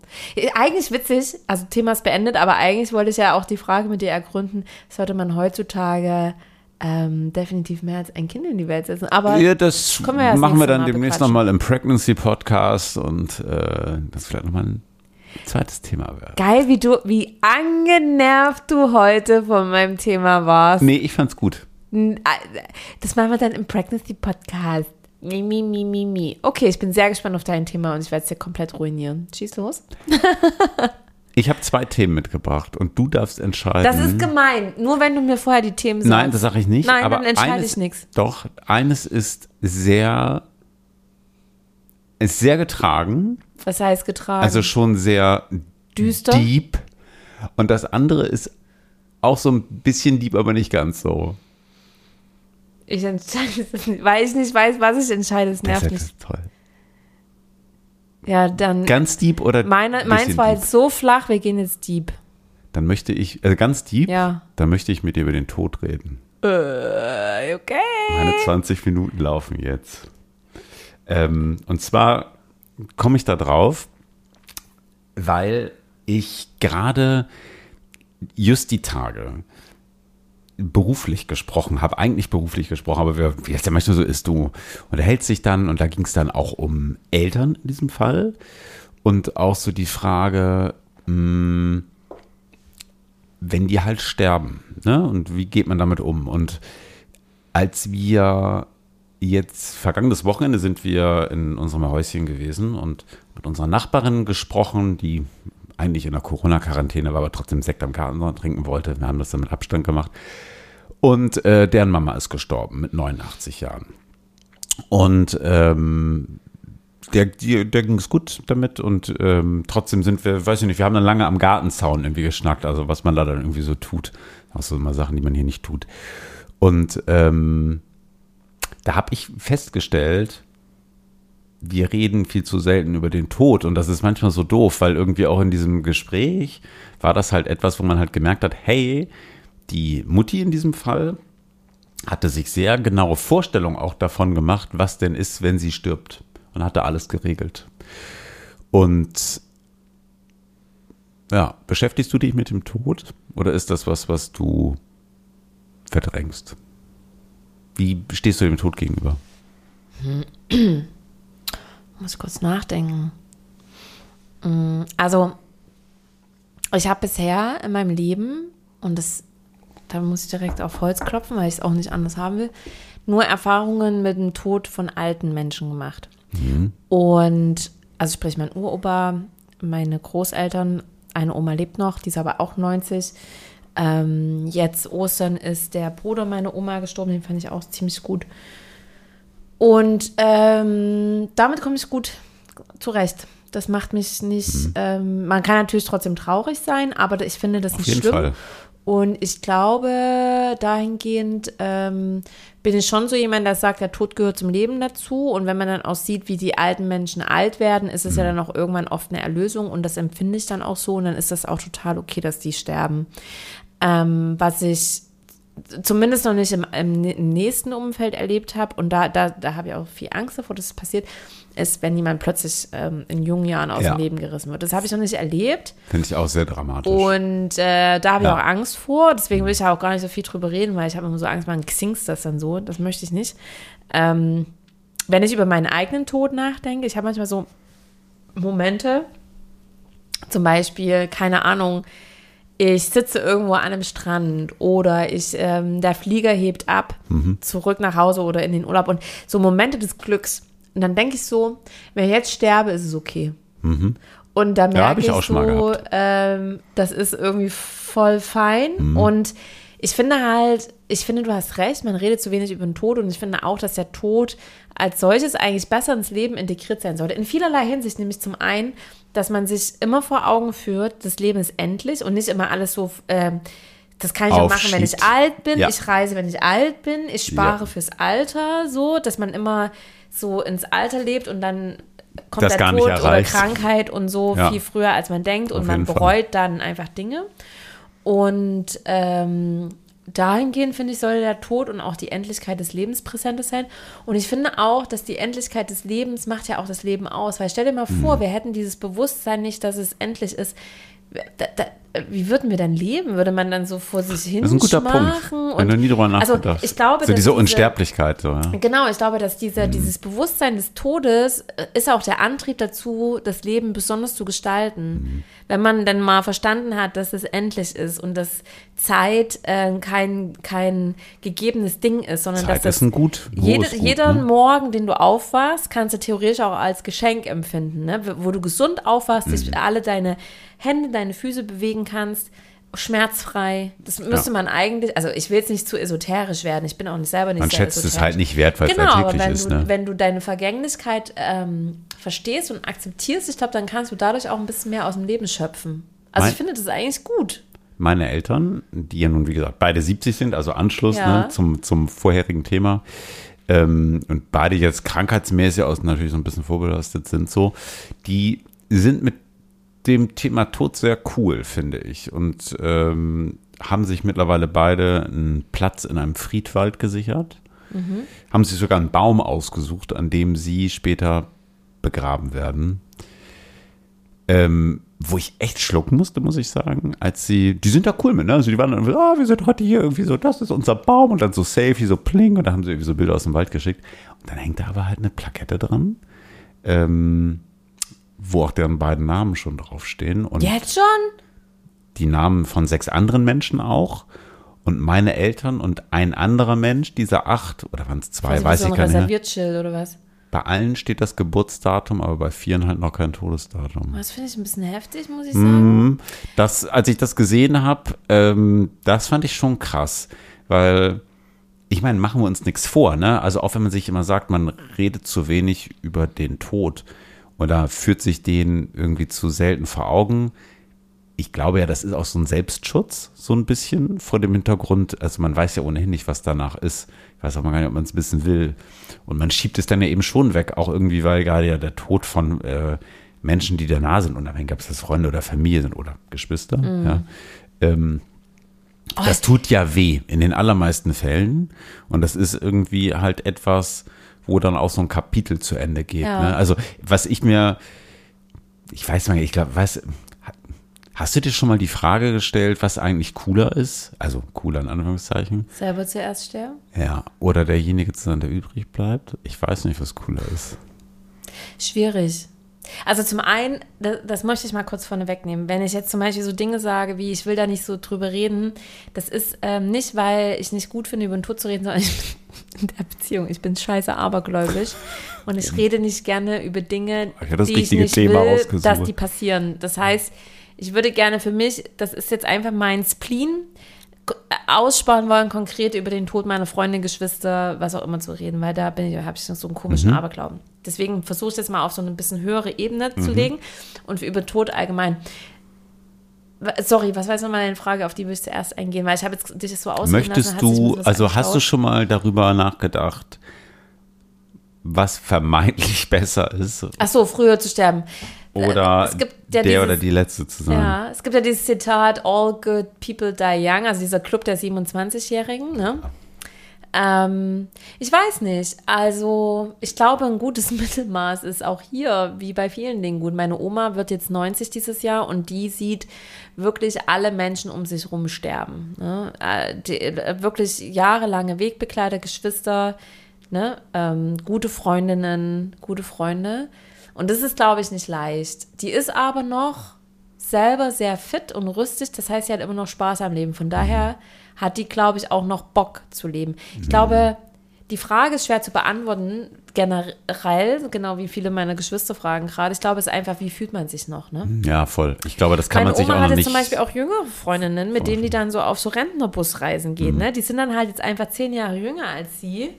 S3: Eigentlich witzig, also Thema ist beendet, aber eigentlich wollte ich ja auch die Frage mit dir ergründen, sollte man heutzutage ähm, definitiv mehr als ein Kind in die Welt setzen. Aber
S2: Ja, das
S3: wir
S2: machen wir dann
S3: Mal
S2: demnächst nochmal im Pregnancy-Podcast und äh, das ist vielleicht nochmal ein zweites Thema
S3: geil, wie du, wie angenervt du heute von meinem Thema warst.
S2: Nee, ich fand's gut.
S3: Äh, Das machen wir dann im Pregnancy Podcast. Mi, mi, mi, mi, mi. Okay, ich bin sehr gespannt auf dein Thema und ich werde es dir komplett ruinieren. Schieß los.
S2: Ich habe zwei Themen mitgebracht und du darfst entscheiden.
S3: Das ist gemein. Nur wenn du mir vorher die Themen sagst.
S2: Nein, das sage ich nicht.
S3: Nein,
S2: aber
S3: dann entscheide
S2: eines,
S3: ich nichts.
S2: Doch, eines ist sehr, ist sehr getragen,
S3: Was heißt getragen?
S2: also schon sehr
S3: Düster?
S2: deep. Und das andere ist auch so ein bisschen deep, aber nicht ganz so.
S3: Ich entscheide es nicht, weil ich nicht weiß, was ich entscheide. Es
S2: Das
S3: nervt
S2: ist
S3: mich.
S2: jetzt toll.
S3: Ja, dann.
S2: Ganz deep oder
S3: Meine,
S2: ein
S3: meins war
S2: deep?
S3: jetzt so flach, wir gehen jetzt deep.
S2: Dann möchte ich, also ganz deep,
S3: Ja.
S2: dann möchte ich mit dir über den Tod reden.
S3: Äh, okay.
S2: Meine 20 Minuten laufen jetzt. Ähm, und zwar komme ich da drauf, weil ich gerade just die Tage beruflich gesprochen habe, eigentlich beruflich gesprochen, aber wir, wie es ja manchmal so ist, du unterhältst dich dann und da ging es dann auch um Eltern in diesem Fall und auch so die Frage, mh, wenn die halt sterben, ne? Und wie geht man damit um? Und als wir jetzt vergangenes Wochenende sind wir in unserem Häuschen gewesen und mit unserer Nachbarin gesprochen, die eigentlich in der Corona-Quarantäne war, aber trotzdem Sekt am Garten trinken wollte. Wir haben das dann mit Abstand gemacht. Und äh, deren Mama ist gestorben mit 89 Jahren. Und ähm, der, die, der ging es gut damit und ähm, trotzdem sind wir, weiß ich nicht, wir haben dann lange am Gartenzaun irgendwie geschnackt, also was man da dann irgendwie so tut. Auch so immer Sachen, die man hier nicht tut. Und ähm, da habe ich festgestellt, wir reden viel zu selten über den Tod und das ist manchmal so doof, weil irgendwie auch in diesem Gespräch war das halt etwas, wo man halt gemerkt hat, hey, die Mutti in diesem Fall hatte sich sehr genaue Vorstellungen auch davon gemacht, was denn ist, wenn sie stirbt und hatte alles geregelt. Und ja, beschäftigst du dich mit dem Tod oder ist das was, was du verdrängst? Wie stehst du dem Tod gegenüber?
S3: Muss ich kurz nachdenken. Mm, Also, ich habe bisher in meinem Leben, und das, da muss ich direkt auf Holz klopfen, weil ich es auch nicht anders haben will, nur Erfahrungen mit dem Tod von alten Menschen gemacht. Und, also sprich, mein Uropa, meine Großeltern, eine Oma lebt noch, die ist aber auch 90. Ähm, jetzt Ostern ist der Bruder meiner Oma gestorben, den fand ich auch ziemlich gut. Und ähm, damit komme ich gut zurecht. Das macht mich nicht. Ähm, man kann natürlich trotzdem traurig sein, aber ich finde das
S2: Auf
S3: nicht
S2: jeden
S3: schlimm.
S2: Fall.
S3: Und ich glaube, dahingehend ähm, bin ich schon so jemand, der sagt, der Tod gehört zum Leben dazu. Und wenn man dann auch sieht, wie die alten Menschen alt werden, ist es ja dann auch irgendwann oft eine Erlösung. Und das empfinde ich dann auch so. Und dann ist das auch total okay, dass die sterben. Ähm, was ich zumindest noch nicht im, im nächsten Umfeld erlebt habe, und da, da, da habe ich auch viel Angst davor, dass es passiert, ist, wenn jemand plötzlich ähm, in jungen Jahren aus
S2: Ja.
S3: dem Leben gerissen wird. Das habe ich noch nicht erlebt.
S2: Finde ich auch sehr dramatisch.
S3: Und äh, da habe ich
S2: Ja.
S3: auch Angst vor. Deswegen will ich ja auch gar nicht so viel drüber reden, weil ich habe immer so Angst, man xingst das dann so. Das möchte ich nicht. Ähm, wenn ich über meinen eigenen Tod nachdenke, ich habe manchmal so Momente, zum Beispiel, keine Ahnung, ich sitze irgendwo an einem Strand oder ich, ähm, der Flieger hebt ab,
S2: Mhm.
S3: zurück nach Hause oder in den Urlaub und so Momente des Glücks. Und dann denke ich so, wenn ich jetzt sterbe, ist es okay. Und da
S2: Mhm. Ja,
S3: merke
S2: ich
S3: ich,
S2: auch
S3: so, ähm, das ist irgendwie voll fein
S2: Mhm.
S3: und ich finde halt, ich finde, du hast recht, man redet zu wenig über den Tod und ich finde auch, dass der Tod als solches eigentlich besser ins Leben integriert sein sollte. In vielerlei Hinsicht, nämlich zum einen, dass man sich immer vor Augen führt, das Leben ist endlich und nicht immer alles so, ähm, das kann ich auch machen, wenn ich alt bin,
S2: Ja.
S3: ich reise, wenn ich alt bin, ich spare
S2: Ja.
S3: fürs Alter, so, dass man immer so ins Alter lebt und dann kommt
S2: Das
S3: der Tod oder. Krankheit und so
S2: Ja.
S3: viel früher, als man denkt und
S2: Auf
S3: man
S2: jeden Fall.
S3: bereut dann einfach Dinge. Und ähm, dahingehend, finde ich, soll der Tod und auch die Endlichkeit des Lebens präsentes sein. Und ich finde auch, dass die Endlichkeit des Lebens macht ja auch das Leben aus. Weil stell dir mal
S2: Mhm.
S3: vor, wir hätten dieses Bewusstsein nicht, dass es endlich ist. Da, da, wie würden wir dann leben? Würde man dann so vor sich hin
S2: Das ist ein guter Punkt.
S3: Und,
S2: Wenn du nie drüber
S3: also
S2: nachgedacht.
S3: ich glaube,
S2: so
S3: dass
S2: diese
S3: diese-
S2: Unsterblichkeit. So, ja.
S3: Genau, ich glaube, dass
S2: Mhm.
S3: dieser, dieses Bewusstsein des Todes äh, ist auch der Antrieb dazu, das Leben besonders zu gestalten.
S2: Mhm.
S3: Wenn man dann mal verstanden hat, dass es endlich ist und dass Zeit äh, kein, kein gegebenes Ding ist, sondern
S2: Zeit
S3: dass das
S2: ist ein Gut.
S3: jede,
S2: Gut,
S3: jeder
S2: ne?
S3: Morgen, den du aufwachst, kannst du theoretisch auch als Geschenk empfinden, ne? wo du gesund aufwachst,
S2: Mhm.
S3: dich alle deine Hände, deine Füße bewegen kannst, schmerzfrei. Das müsste
S2: Ja.
S3: man eigentlich, also ich will jetzt nicht zu esoterisch werden, ich bin auch nicht selber nicht
S2: Man schätzt es
S3: esoterisch.
S2: halt nicht wert, weil es
S3: Genau, aber
S2: alltäglich
S3: wenn,
S2: ist.
S3: du,
S2: Ne?
S3: wenn du deine Vergänglichkeit ähm, verstehst und akzeptierst, ich glaube, dann kannst du dadurch auch ein bisschen mehr aus dem Leben schöpfen. Also
S2: Mein-
S3: ich finde das eigentlich gut.
S2: Meine Eltern, die ja nun, wie gesagt, beide 70 sind, also Anschluss
S3: Ja.
S2: ne, zum, zum vorherigen Thema, ähm, und beide jetzt krankheitsmäßig aus natürlich so ein bisschen vorbelastet sind, so, die sind mit dem Thema Tod sehr cool, finde ich. Und ähm, haben sich mittlerweile beide einen Platz in einem Friedwald gesichert. Haben sich sogar einen Baum ausgesucht, an dem sie später begraben werden. Ähm, wo ich echt schlucken musste, muss ich sagen, als sie, die sind da cool mit, ne? Also die waren dann, ah, wir sind heute hier irgendwie so, das ist unser Baum und dann so Selfie, so pling und da haben sie irgendwie so Bilder aus dem Wald geschickt. Und dann hängt da aber halt eine Plakette dran, ähm, wo auch deren beiden Namen schon draufstehen und
S3: Jetzt schon?
S2: die Namen von sechs anderen Menschen auch. Und meine Eltern und ein anderer Mensch, dieser acht, oder waren es zwei,
S3: Also
S2: weiß ich gar nicht.
S3: Reserviertschild oder was?
S2: Bei allen steht das Geburtsdatum, aber bei vieren halt noch kein Todesdatum.
S3: Das finde ich ein bisschen heftig, muss ich sagen.
S2: Mhm. Das, als ich das gesehen habe, ähm, das fand ich schon krass, weil ich meine, machen wir uns nichts vor, ne? Also auch wenn man sich immer sagt, man redet zu wenig über den Tod oder führt sich den irgendwie zu selten vor Augen. Ich glaube ja, das ist auch so ein Selbstschutz, so ein bisschen vor dem Hintergrund. Also man weiß ja ohnehin nicht, was danach ist. Ich weiß auch mal gar nicht, ob man es wissen will. Und man schiebt es dann ja eben schon weg, auch irgendwie, weil gerade ja der Tod von äh, Menschen, die da nah sind, unabhängig, ob es das Freunde oder Familie sind oder Geschwister, ja, ähm, das tut ja weh in den allermeisten Fällen. Und das ist irgendwie halt etwas, wo dann auch so ein Kapitel zu Ende geht.
S3: Ja.
S2: Ne? Also, was ich mir, ich weiß mal, ich glaube, weiß, hast du dir schon mal die Frage gestellt, was eigentlich cooler ist? Also cooler in Anführungszeichen.
S3: Selber zuerst sterben?
S2: Ja. Oder derjenige zu sein, der übrig bleibt? Ich weiß nicht, was cooler ist.
S3: Schwierig. Also zum einen, das, das möchte ich mal kurz vorne wegnehmen. Wenn ich jetzt zum Beispiel so Dinge sage, wie ich will da nicht so drüber reden, das ist ähm, nicht, weil ich nicht gut finde, über den Tod zu reden, sondern ich bin in der Beziehung. Ich bin scheiße abergläubisch und ich rede nicht gerne über Dinge,
S2: Ich das
S3: die ich
S2: richtige
S3: nicht
S2: Thema
S3: will,
S2: ausgesucht.
S3: dass die passieren. Das heißt, ich würde gerne für mich, das ist jetzt einfach mein Spleen, aussparen wollen, konkret über den Tod meiner Freundin, Geschwister, was auch immer zu reden, weil da bin ich, habe ich noch so einen komischen
S2: Mhm.
S3: Aberglauben. Deswegen versuche ich das mal auf so eine bisschen höhere Ebene
S2: Mhm.
S3: zu legen und über Tod allgemein. Sorry, was war jetzt nochmal deine Frage, auf die will ich zuerst eingehen, weil ich habe jetzt dich so ausgehen lassen,
S2: Möchtest du, also hast du
S3: angeschaut.
S2: schon mal darüber nachgedacht, was vermeintlich besser ist?
S3: Ach so, früher zu sterben.
S2: Oder
S3: es gibt ja
S2: der
S3: dieses-
S2: oder die Letzte zu sein?
S3: Ja, es gibt ja dieses Zitat, all good people die young, also dieser Club der 27-Jährigen, ne? Ähm, ich weiß nicht. Also, ich glaube, ein gutes Mittelmaß ist auch hier, wie bei vielen Dingen, gut. Meine Oma wird jetzt 90 dieses Jahr und die sieht wirklich alle Menschen um sich rum sterben. Ne? Äh, Die, äh, wirklich jahrelange Wegbegleiter, Geschwister, ne? ähm, gute Freundinnen, gute Freunde. Und das ist, glaube ich, nicht leicht. Die ist aber noch selber sehr fit und rüstig. Das heißt, sie hat immer noch Spaß am Leben. Von daher hat die, glaube ich, auch noch Bock zu leben. Ich glaube, die Frage ist schwer zu beantworten, generell, genau wie viele meiner Geschwister fragen gerade. Ich glaube, es ist einfach, wie fühlt man sich noch, ne?
S2: Ja, voll. Ich glaube, das kann
S3: Meine
S2: man sich
S3: Oma
S2: auch noch nicht.
S3: zum Beispiel auch jüngere Freundinnen, mit denen die dann so auf so Rentnerbusreisen geht.
S2: Mhm.
S3: Ne? Die sind dann halt jetzt einfach zehn Jahre jünger als sie.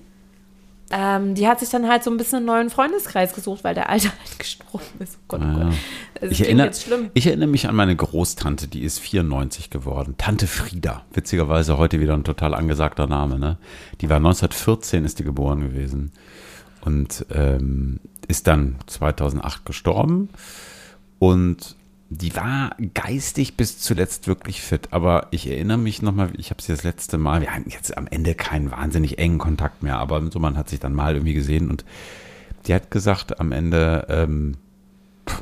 S3: Ähm, die hat sich dann halt so ein bisschen einen neuen Freundeskreis gesucht, weil der Alte halt gestorben ist. Oh Gott, oh
S2: Ja.
S3: Gott. Das
S2: Ich erinnere, ich erinnere mich an meine Großtante, die ist 94 geworden. Tante Frieda. Witzigerweise heute wieder ein total angesagter Name. Ne? Die war 1914, ist die geboren gewesen. Und ähm, ist dann 2008 gestorben. Und die war geistig bis zuletzt wirklich fit. Aber ich erinnere mich nochmal, ich habe sie das letzte Mal, wir hatten jetzt am Ende keinen wahnsinnig engen Kontakt mehr, aber so man hat sich dann mal irgendwie gesehen und die hat gesagt am Ende, ähm,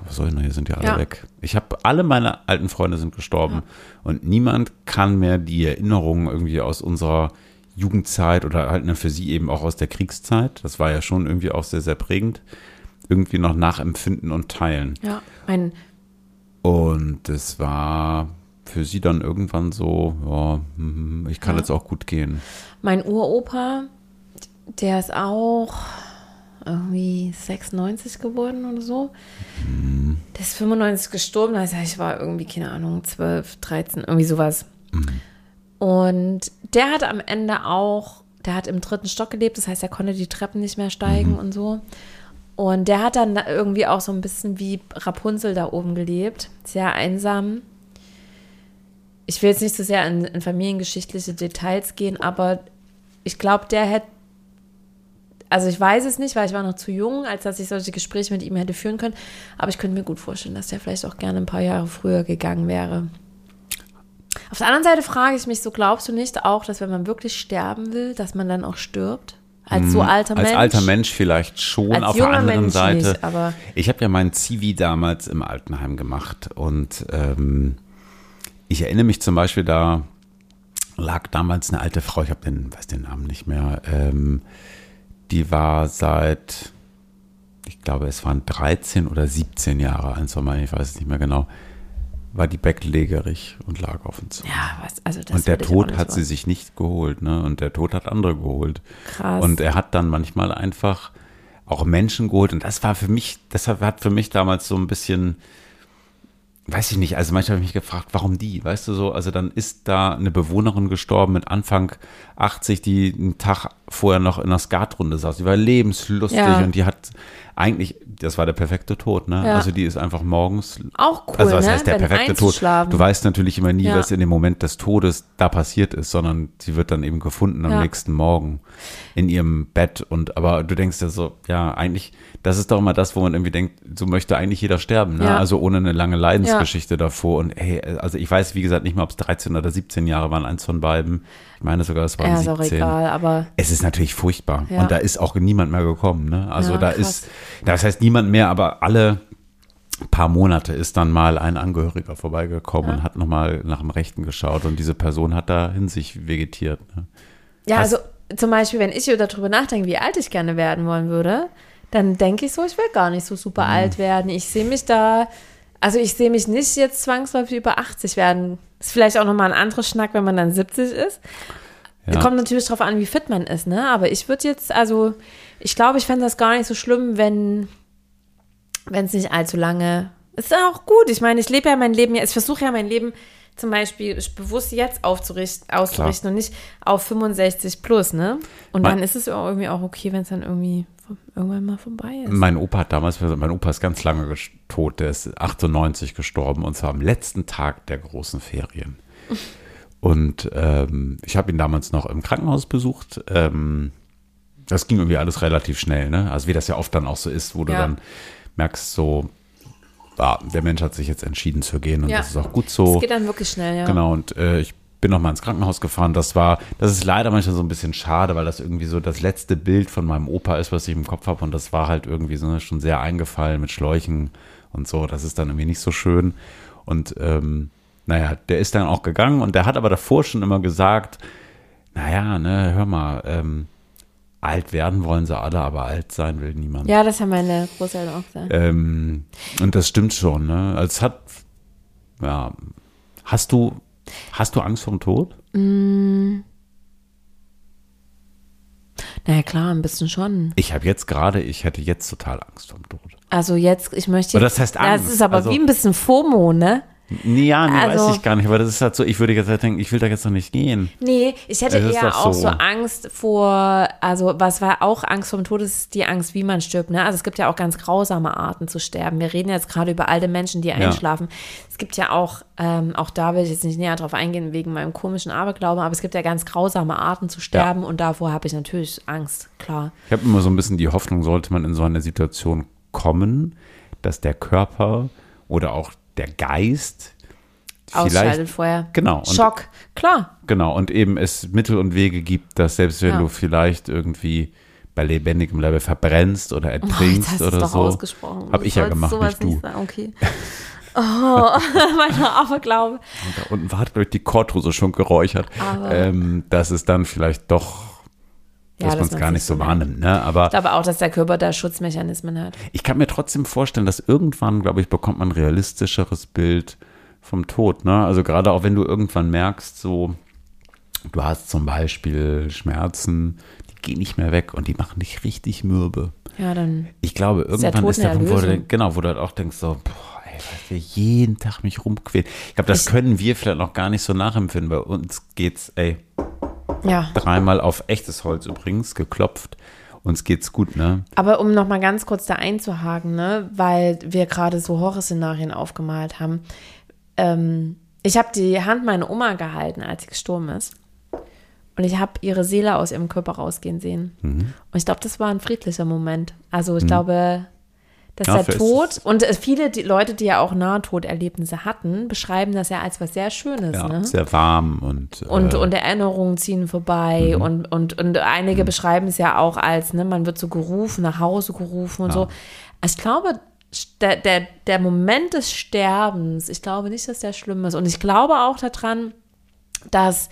S2: was soll denn, hier sind ja alle
S3: Ja.
S2: weg. Ich habe, alle meine alten Freunde sind gestorben und niemand kann mehr die Erinnerungen irgendwie aus unserer Jugendzeit oder halt für sie eben auch aus der Kriegszeit, das war ja schon irgendwie auch sehr, sehr prägend, irgendwie noch nachempfinden und teilen.
S3: Ja, mein,
S2: Und es war für sie dann irgendwann so, ja, hm, ich kann
S3: Ja.
S2: jetzt auch gut gehen.
S3: mein Uropa, der ist auch irgendwie 96 geworden oder so. Der ist 95 gestorben, also ich war irgendwie, keine Ahnung, 12, 13, irgendwie sowas. Und der hat am Ende auch, der hat im dritten Stock gelebt, das heißt, er konnte die Treppen nicht mehr steigen und so. Und der hat dann da irgendwie auch so ein bisschen wie Rapunzel da oben gelebt, sehr einsam. Ich will jetzt nicht so sehr in, in familiengeschichtliche Details gehen, aber ich glaube, der hätte, also ich weiß es nicht, weil ich war noch zu jung, als dass ich solche Gespräche mit ihm hätte führen können. Aber ich könnte mir gut vorstellen, dass der vielleicht auch gerne ein paar Jahre früher gegangen wäre. Auf der anderen Seite frage ich mich so, glaubst du nicht auch, dass wenn man wirklich sterben will, dass man dann auch stirbt? Als so alter
S2: Hm, Als
S3: Mensch?
S2: alter Mensch vielleicht schon,
S3: Als
S2: auf der anderen
S3: Mensch
S2: Seite.
S3: nicht, aber-
S2: ich habe ja meinen Zivi damals im Altenheim gemacht und ähm, ich erinnere mich zum Beispiel, da lag damals eine alte Frau, ich habe den, weiß den Namen nicht mehr, ähm, die war seit, ich glaube, es waren 13 oder 17 Jahre, meinen, ich weiß es nicht mehr genau, war die becklägerig und lag auf dem Zug.
S3: Ja, was, also das
S2: Und der Tod hat sie sich nicht geholt, ne? Und der Tod hat andere geholt.
S3: Krass.
S2: Und er hat dann manchmal einfach auch Menschen geholt. Und das war für mich, das hat für mich damals so ein bisschen, weiß ich nicht, also manchmal habe ich mich gefragt, warum die, weißt du so, also dann ist da eine Bewohnerin gestorben mit Anfang 80, die einen Tag vorher noch in einer Skatrunde saß. Die war lebenslustig
S3: Ja.
S2: und die hat eigentlich, das war der perfekte Tod, ne?
S3: Ja.
S2: Also die ist einfach morgens
S3: Auch cool,
S2: also was
S3: ne?
S2: heißt der
S3: Wenn
S2: perfekte Tod? Du weißt natürlich immer nie,
S3: Ja.
S2: was in dem Moment des Todes da passiert ist, sondern sie wird dann eben gefunden am nächsten Morgen in ihrem Bett. Und aber du denkst ja so, ja, eigentlich, das ist doch immer das, wo man irgendwie denkt, so möchte eigentlich jeder sterben, ne? Also ohne eine lange Leidensgeschichte davor. Und hey, also ich weiß, wie gesagt, nicht mehr, ob es 13 oder 17 Jahre waren, eins von beiden. Ich meine sogar, es waren
S3: Ja, ist auch
S2: 17.
S3: egal, aber
S2: Es ist natürlich furchtbar.
S3: Ja.
S2: Und da ist auch niemand mehr gekommen. Ne? Also
S3: Ja,
S2: da
S3: krass.
S2: ist, das heißt niemand mehr, aber alle paar Monate ist dann mal ein Angehöriger vorbeigekommen und hat nochmal nach dem Rechten geschaut und diese Person hat da in sich vegetiert. Ne?
S3: Ja,
S2: Was-
S3: also zum Beispiel, wenn ich darüber nachdenke, wie alt ich gerne werden wollen würde, dann denke ich so, ich will gar nicht so super
S2: Mhm.
S3: alt werden. Ich sehe mich da, also ich sehe mich nicht jetzt zwangsläufig über 80 werden. Ist vielleicht auch nochmal ein anderer Schnack, wenn man dann 70 ist.
S2: Ja.
S3: Kommt natürlich drauf an, wie fit man ist, ne? Aber ich würde jetzt, also ich glaube, ich fände das gar nicht so schlimm, wenn wenn es nicht allzu lange. Ist ja auch gut. Ich meine, ich lebe ja mein Leben, ich versuche ja mein Leben zum Beispiel bewusst jetzt aufzurichten, auszurichten und nicht auf 65 plus, ne? Und
S2: Mein-
S3: dann ist es irgendwie auch okay, wenn es dann irgendwie irgendwann mal vorbei ist.
S2: Mein Opa hat damals, mein Opa ist ganz lange tot, der ist 98 gestorben und zwar am letzten Tag der großen Ferien. Und ähm, ich habe ihn damals noch im Krankenhaus besucht. Ähm, das ging irgendwie alles relativ schnell, ne? Also wie das ja oft dann auch so ist, wo du
S3: Ja.
S2: dann merkst, so, ah, der Mensch hat sich jetzt entschieden zu gehen und
S3: Ja.
S2: das ist auch gut so.
S3: Es geht dann wirklich schnell, ja.
S2: Genau, und äh, ich bin noch mal ins Krankenhaus gefahren. Das war, das ist leider manchmal so ein bisschen schade, weil das irgendwie so das letzte Bild von meinem Opa ist, was ich im Kopf habe. Und das war halt irgendwie so ne, schon sehr eingefallen mit Schläuchen und so. Das ist dann irgendwie nicht so schön. Und ähm, naja, der ist dann auch gegangen und der hat aber davor schon immer gesagt, naja, ne, hör mal, ähm, alt werden wollen sie alle, aber alt sein will niemand.
S3: Ja, das haben meine Großeltern auch gesagt.
S2: Ähm, und das stimmt schon, ne? Also es hat, ja, hast du, hast du Angst vor dem Tod?
S3: Naja, klar, ein bisschen schon.
S2: Ich habe jetzt gerade, ich hätte jetzt total Angst vom Tod.
S3: Also jetzt, ich möchte.
S2: Oder das heißt Angst,
S3: Das ist aber
S2: also-
S3: wie ein bisschen FOMO, ne?
S2: Ja, nee,
S3: Also-
S2: weiß ich gar nicht, aber das ist halt so, ich würde jetzt halt denken, ich will da jetzt noch nicht gehen.
S3: Nee, ich hätte eher auch
S2: so.
S3: so Angst vor, also was war auch Angst vom Tod, ist die Angst, wie man stirbt. Ne? Also es gibt ja auch ganz grausame Arten zu sterben. Wir reden jetzt gerade über alte Menschen, die einschlafen. Es gibt ja auch, ähm, auch da will ich jetzt nicht näher drauf eingehen, wegen meinem komischen Aberglauben, aber es gibt ja ganz grausame Arten zu sterben und davor habe ich natürlich Angst, klar.
S2: Ich habe immer so ein bisschen die Hoffnung, sollte man in so eine Situation kommen, dass der Körper oder auch der Geist
S3: Ausschaltet vorher.
S2: Genau, und-
S3: Schock, klar.
S2: Genau, und eben es Mittel und Wege gibt, dass selbst wenn
S3: Ja.
S2: du vielleicht irgendwie bei lebendigem Leibe verbrennst oder ertrinkst
S3: Oh, das ist
S2: oder
S3: doch
S2: so.
S3: ausgesprochen.
S2: Habe ich ja gemacht,
S3: sowas
S2: nicht du.
S3: nicht sagen, Okay. Oh, mein Aberglaube.
S2: Und da unten war durch die Kortrose schon geräuchert, ähm, dass es dann vielleicht doch, dass
S3: dass
S2: man es gar
S3: nicht
S2: so wahrnimmt. Ne? Aber
S3: Ich glaube auch, dass der Körper da Schutzmechanismen hat.
S2: ich kann mir trotzdem vorstellen, dass irgendwann, glaube ich, bekommt man ein realistischeres Bild vom Tod. Ne? Also gerade auch wenn du irgendwann merkst, so, du hast zum Beispiel Schmerzen, die gehen nicht mehr weg und die machen dich richtig mürbe.
S3: Ja, dann.
S2: Ich glaube, irgendwann ist der Punkt, wo du, genau, wo du halt auch denkst, so, boah, ey, was wir jeden Tag mich rumquälen. Ich glaube, das
S3: Ich-
S2: können wir vielleicht noch gar nicht so nachempfinden. Bei uns geht's, ey,
S3: Ja.
S2: dreimal auf echtes Holz übrigens geklopft. Uns geht's gut, ne?
S3: Aber um noch mal ganz kurz da einzuhaken, ne, weil wir gerade so Horrorszenarien aufgemalt haben. Ähm, ich habe die Hand meiner Oma gehalten, als sie gestorben ist. Und ich habe ihre Seele aus ihrem Körper rausgehen sehen.
S2: Mhm.
S3: Und ich glaube, das war ein friedlicher Moment. Also ich glaube, dass
S2: Dafür
S3: der Tod und äh, viele die Leute, die ja auch Nahtoderlebnisse hatten, beschreiben das ja als was sehr Schönes.
S2: Ja,
S3: ne?
S2: sehr warm und,
S3: Und,
S2: äh,
S3: und Erinnerungen ziehen vorbei
S2: Mhm.
S3: und, und, und einige beschreiben es ja auch als, ne, man wird so gerufen, nach Hause gerufen und so. Also Ich glaube, der, der, der Moment des Sterbens, ich glaube nicht, dass der schlimm ist. Und ich glaube auch daran, dass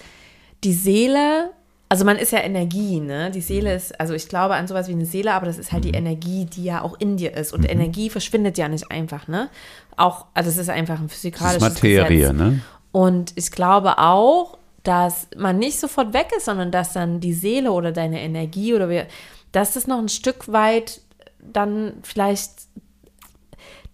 S3: die Seele, also man ist ja Energie, ne? Die Seele ist, also ich glaube an sowas wie eine Seele, aber das ist halt die Energie, die ja auch in dir ist. Und Energie verschwindet ja nicht einfach, ne? Auch, also es ist einfach ein
S2: das ist
S3: physikalisches
S2: Materie,
S3: Gesetz.
S2: ne?
S3: Und ich glaube auch, dass man nicht sofort weg ist, sondern dass dann die Seele oder deine Energie oder wir, dass das noch ein Stück weit dann vielleicht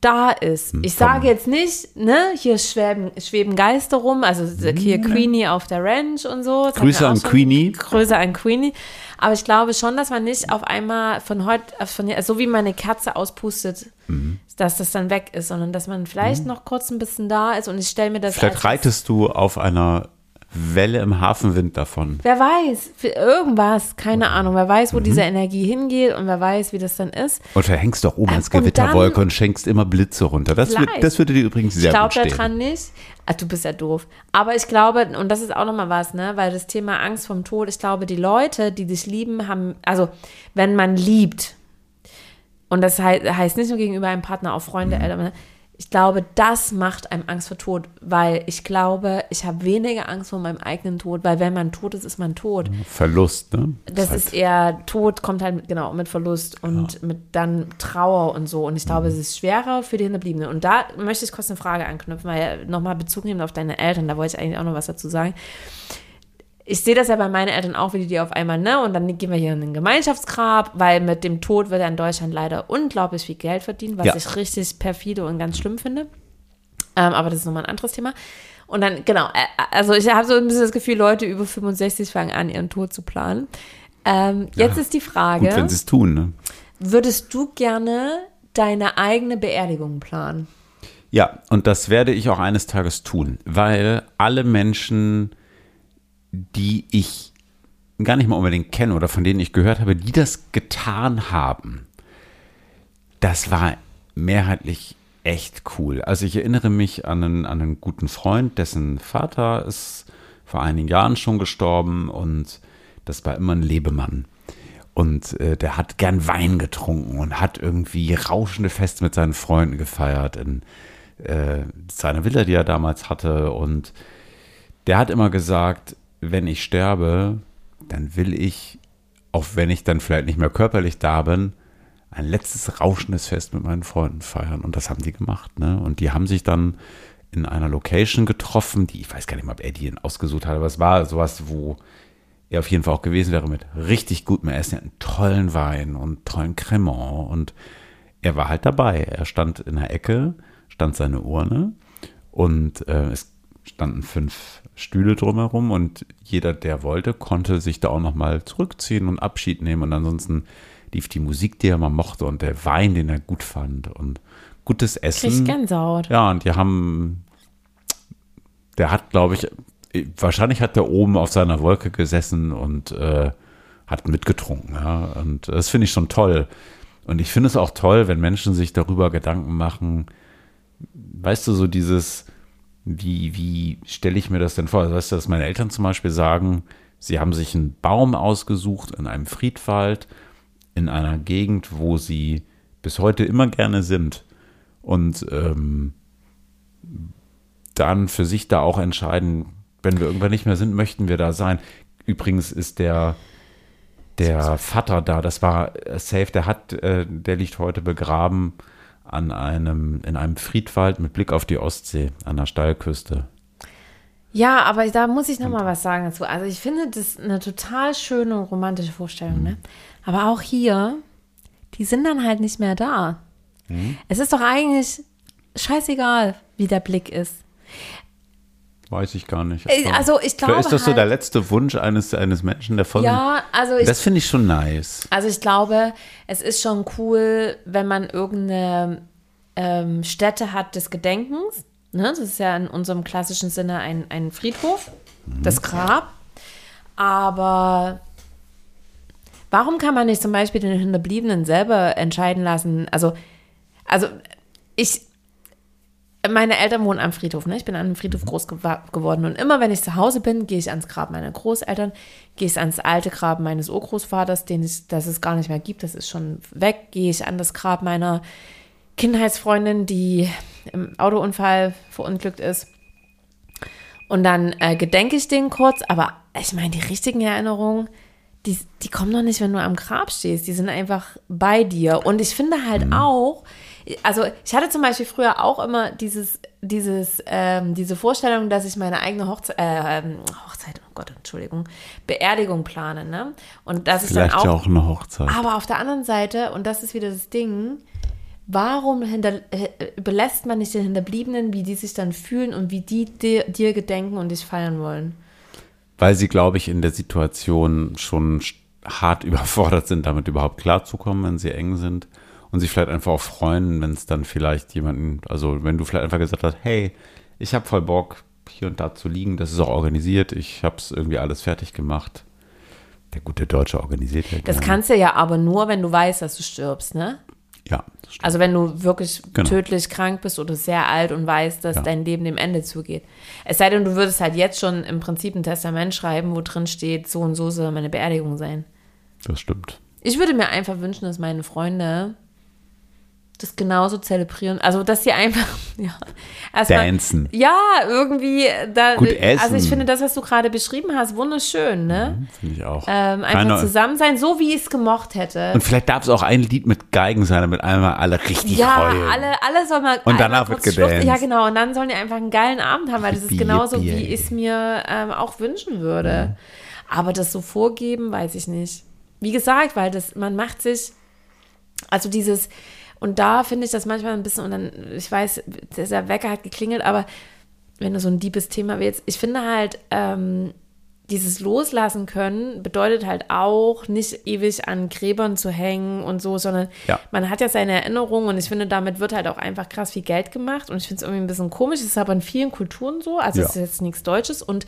S3: da ist. Ich sage jetzt nicht, ne, hier schweben, schweben Geister rum, also hier Queenie auf der Ranch und so. Das
S2: Grüße an. Queenie.
S3: Grüße an Queenie. Aber ich glaube schon, dass man nicht auf einmal von heute, von, so wie meine Kerze auspustet,
S2: Mhm.
S3: dass das dann weg ist, sondern dass man vielleicht noch kurz ein bisschen da ist und ich stelle mir das
S2: Vielleicht reitest du auf einer Welle im Hafenwind davon.
S3: Wer weiß, für irgendwas, keine Ahnung, wer weiß, wo
S2: Mhm.
S3: diese Energie hingeht und wer weiß, wie das dann ist.
S2: Oder hängst doch oben als
S3: und dann-
S2: Gewitterwolke und schenkst immer Blitze runter. Das, wird, das würde dir übrigens
S3: Ich
S2: sehr
S3: glaube
S2: gut stehen.
S3: daran nicht. Ah, du bist ja doof. Aber ich glaube, und das ist auch nochmal was, ne, weil das Thema Angst vom Tod, ich glaube, die Leute, die dich lieben, haben, also wenn man liebt, und das hei- heißt nicht nur gegenüber einem Partner, auch Freunde,
S2: Mhm.
S3: Eltern, ich glaube, das macht einem Angst vor Tod, weil ich glaube, ich habe weniger Angst vor meinem eigenen Tod, weil wenn man tot ist, ist man tot.
S2: Verlust, ne?
S3: Das ist eher, Tod kommt halt mit, genau, mit Verlust und mit dann Trauer und so. Und ich glaube, es ist schwerer für die Hinterbliebenen. Und da möchte ich kurz eine Frage anknüpfen, weil nochmal Bezug nehmen auf deine Eltern, da wollte ich eigentlich auch noch was dazu sagen. Ich sehe das ja bei meinen Eltern auch, wie die auf einmal, ne? Und dann gehen wir hier in ein Gemeinschaftsgrab, weil mit dem Tod wird ja in Deutschland leider unglaublich viel Geld verdient, was
S2: Ja.
S3: ich richtig perfide und ganz schlimm finde. Ähm, aber das ist nochmal ein anderes Thema. Und dann, genau, äh, also ich habe so ein bisschen das Gefühl, Leute über 65 fangen an, ihren Tod zu planen. Ähm, jetzt ist die Frage,
S2: Gut, wenn sie es tun, ne?
S3: würdest du gerne deine eigene Beerdigung planen?
S2: Ja, und das werde ich auch eines Tages tun, weil alle Menschen, die ich gar nicht mal unbedingt kenne oder von denen ich gehört habe, die das getan haben, das war mehrheitlich echt cool. Also ich erinnere mich an einen, an einen guten Freund, dessen Vater ist vor einigen Jahren schon gestorben und das war immer ein Lebemann. Und äh, der hat gern Wein getrunken und hat irgendwie rauschende Feste mit seinen Freunden gefeiert in äh, seiner Villa, die er damals hatte. Und der hat immer gesagt, wenn ich sterbe, dann will ich, auch wenn ich dann vielleicht nicht mehr körperlich da bin, ein letztes rauschendes Fest mit meinen Freunden feiern. Und das haben die gemacht. Ne? Und die haben sich dann in einer Location getroffen, die, ich weiß gar nicht mal, ob er die ausgesucht hat, aber es war sowas, wo er auf jeden Fall auch gewesen wäre mit richtig gutem Essen, er hat einen tollen Wein und tollen Cremant und er war halt dabei. Er stand in der Ecke, stand seine Urne und äh, es standen fünf Stühle drumherum und jeder, der wollte, konnte sich da auch nochmal zurückziehen und Abschied nehmen und ansonsten lief die Musik, die er mal mochte und der Wein, den er gut fand und gutes Essen.
S3: Krieg Gänsehaut.
S2: Ja, und die haben, der hat, glaube ich, wahrscheinlich hat der oben auf seiner Wolke gesessen und äh, hat mitgetrunken. Ja, und das finde ich schon toll. Und ich finde es auch toll, wenn Menschen sich darüber Gedanken machen, weißt du, so dieses, wie, wie stelle ich mir das denn vor? Also, weißt du, dass meine Eltern zum Beispiel sagen, sie haben sich einen Baum ausgesucht in einem Friedwald, in einer Gegend, wo sie bis heute immer gerne sind. Und ähm, dann für sich da auch entscheiden, wenn wir irgendwann nicht mehr sind, möchten wir da sein. Übrigens ist der, der Vater da, das war äh, safe, der hat, äh, der liegt heute begraben an einem, in einem Friedwald mit Blick auf die Ostsee, an der Steilküste.
S3: Ja, aber da muss ich noch mal was sagen dazu. Also ich finde das eine total schöne und romantische Vorstellung, ne? Aber auch hier, die sind dann halt nicht mehr da. Es ist doch eigentlich scheißegal, wie der Blick ist.
S2: Weiß ich gar nicht.
S3: Äh, Also ich glaube
S2: ist das so
S3: halt,
S2: der letzte Wunsch eines, eines Menschen, der von.
S3: Ja, also ich,
S2: das finde ich schon nice.
S3: also ich glaube, es ist schon cool, wenn man irgendeine ähm, Stätte hat des Gedenkens. Ne? Das ist ja in unserem klassischen Sinne ein, ein Friedhof, das Grab. Aber warum kann man nicht zum Beispiel den Hinterbliebenen selber entscheiden lassen? Also, also ich, meine Eltern wohnen am Friedhof, ne? Ich bin an einem Friedhof groß gewa- geworden. Und immer wenn ich zu Hause bin, gehe ich ans Grab meiner Großeltern, gehe ich ans alte Grab meines Urgroßvaters, den ich, das es gar nicht mehr gibt, das ist schon weg, gehe ich an das Grab meiner Kindheitsfreundin, die im Autounfall verunglückt ist. Und dann äh, gedenke ich denen kurz, aber ich meine, die richtigen Erinnerungen, die, die kommen noch nicht, wenn du am Grab stehst. Die sind einfach bei dir. Und ich finde halt auch, also ich hatte zum Beispiel früher auch immer dieses, dieses, ähm, diese Vorstellung, dass ich meine eigene Hochzeit, äh, ähm, Hochzeit, oh Gott, Entschuldigung, Beerdigung plane, ne? Und das ist dann
S2: Vielleicht
S3: auch,
S2: ja auch eine Hochzeit.
S3: aber auf der anderen Seite, und das ist wieder das Ding, warum hinter, äh, überlässt man nicht den Hinterbliebenen, wie die sich dann fühlen und wie die dir, dir gedenken und dich feiern wollen?
S2: Weil sie, glaube ich, in der Situation schon sch- hart überfordert sind, damit überhaupt klarzukommen, wenn sie eng sind. Und sich vielleicht einfach auch freuen, wenn es dann vielleicht jemanden, also wenn du vielleicht einfach gesagt hast, hey, ich habe voll Bock, hier und da zu liegen, das ist auch organisiert, ich habe es irgendwie alles fertig gemacht. Der gute Deutsche organisiert ja
S3: Das
S2: gerne.
S3: kannst du ja aber nur, wenn du weißt, dass du stirbst, ne?
S2: Ja, das stimmt.
S3: Also wenn du wirklich
S2: Genau.
S3: tödlich krank bist oder sehr alt und weißt, dass
S2: Ja.
S3: dein Leben dem Ende zugeht. Es sei denn, du würdest halt jetzt schon im Prinzip ein Testament schreiben, wo drin steht, so und so soll meine Beerdigung sein.
S2: das stimmt.
S3: Ich würde mir einfach wünschen, dass meine Freunde das genauso zelebrieren. Also, dass sie einfach, ja,
S2: Dancen.
S3: ja, irgendwie, da,
S2: Gut
S3: also
S2: essen.
S3: ich finde das, was du gerade beschrieben hast, wunderschön, ne?
S2: Finde ich auch.
S3: Ähm, einfach
S2: Keine-
S3: zusammen sein, so wie ich es gemocht hätte.
S2: Und vielleicht darf es auch ein Lied mit Geigen sein, damit einmal alle richtig
S3: ja,
S2: heulen.
S3: alle, alle sollen mal
S2: Und danach wird gedanced.
S3: Ja, genau. Und dann sollen die einfach einen geilen Abend haben, weil das ist genauso,
S2: yippie,
S3: wie ich es mir ähm, auch wünschen würde. Aber das so vorgeben, weiß ich nicht. Wie gesagt, weil das, man macht sich, also dieses, und da finde ich das manchmal ein bisschen, und dann, ich weiß, dieser Wecker hat geklingelt, aber wenn du so ein liebes Thema willst, ich finde halt, ähm, dieses Loslassen können bedeutet halt auch, nicht ewig an Gräbern zu hängen und so, sondern
S2: Ja.
S3: man hat ja seine Erinnerungen und ich finde, damit wird halt auch einfach krass viel Geld gemacht und ich finde es irgendwie ein bisschen komisch. Es ist aber in vielen Kulturen so, also
S2: Ja.
S3: es ist jetzt nichts Deutsches und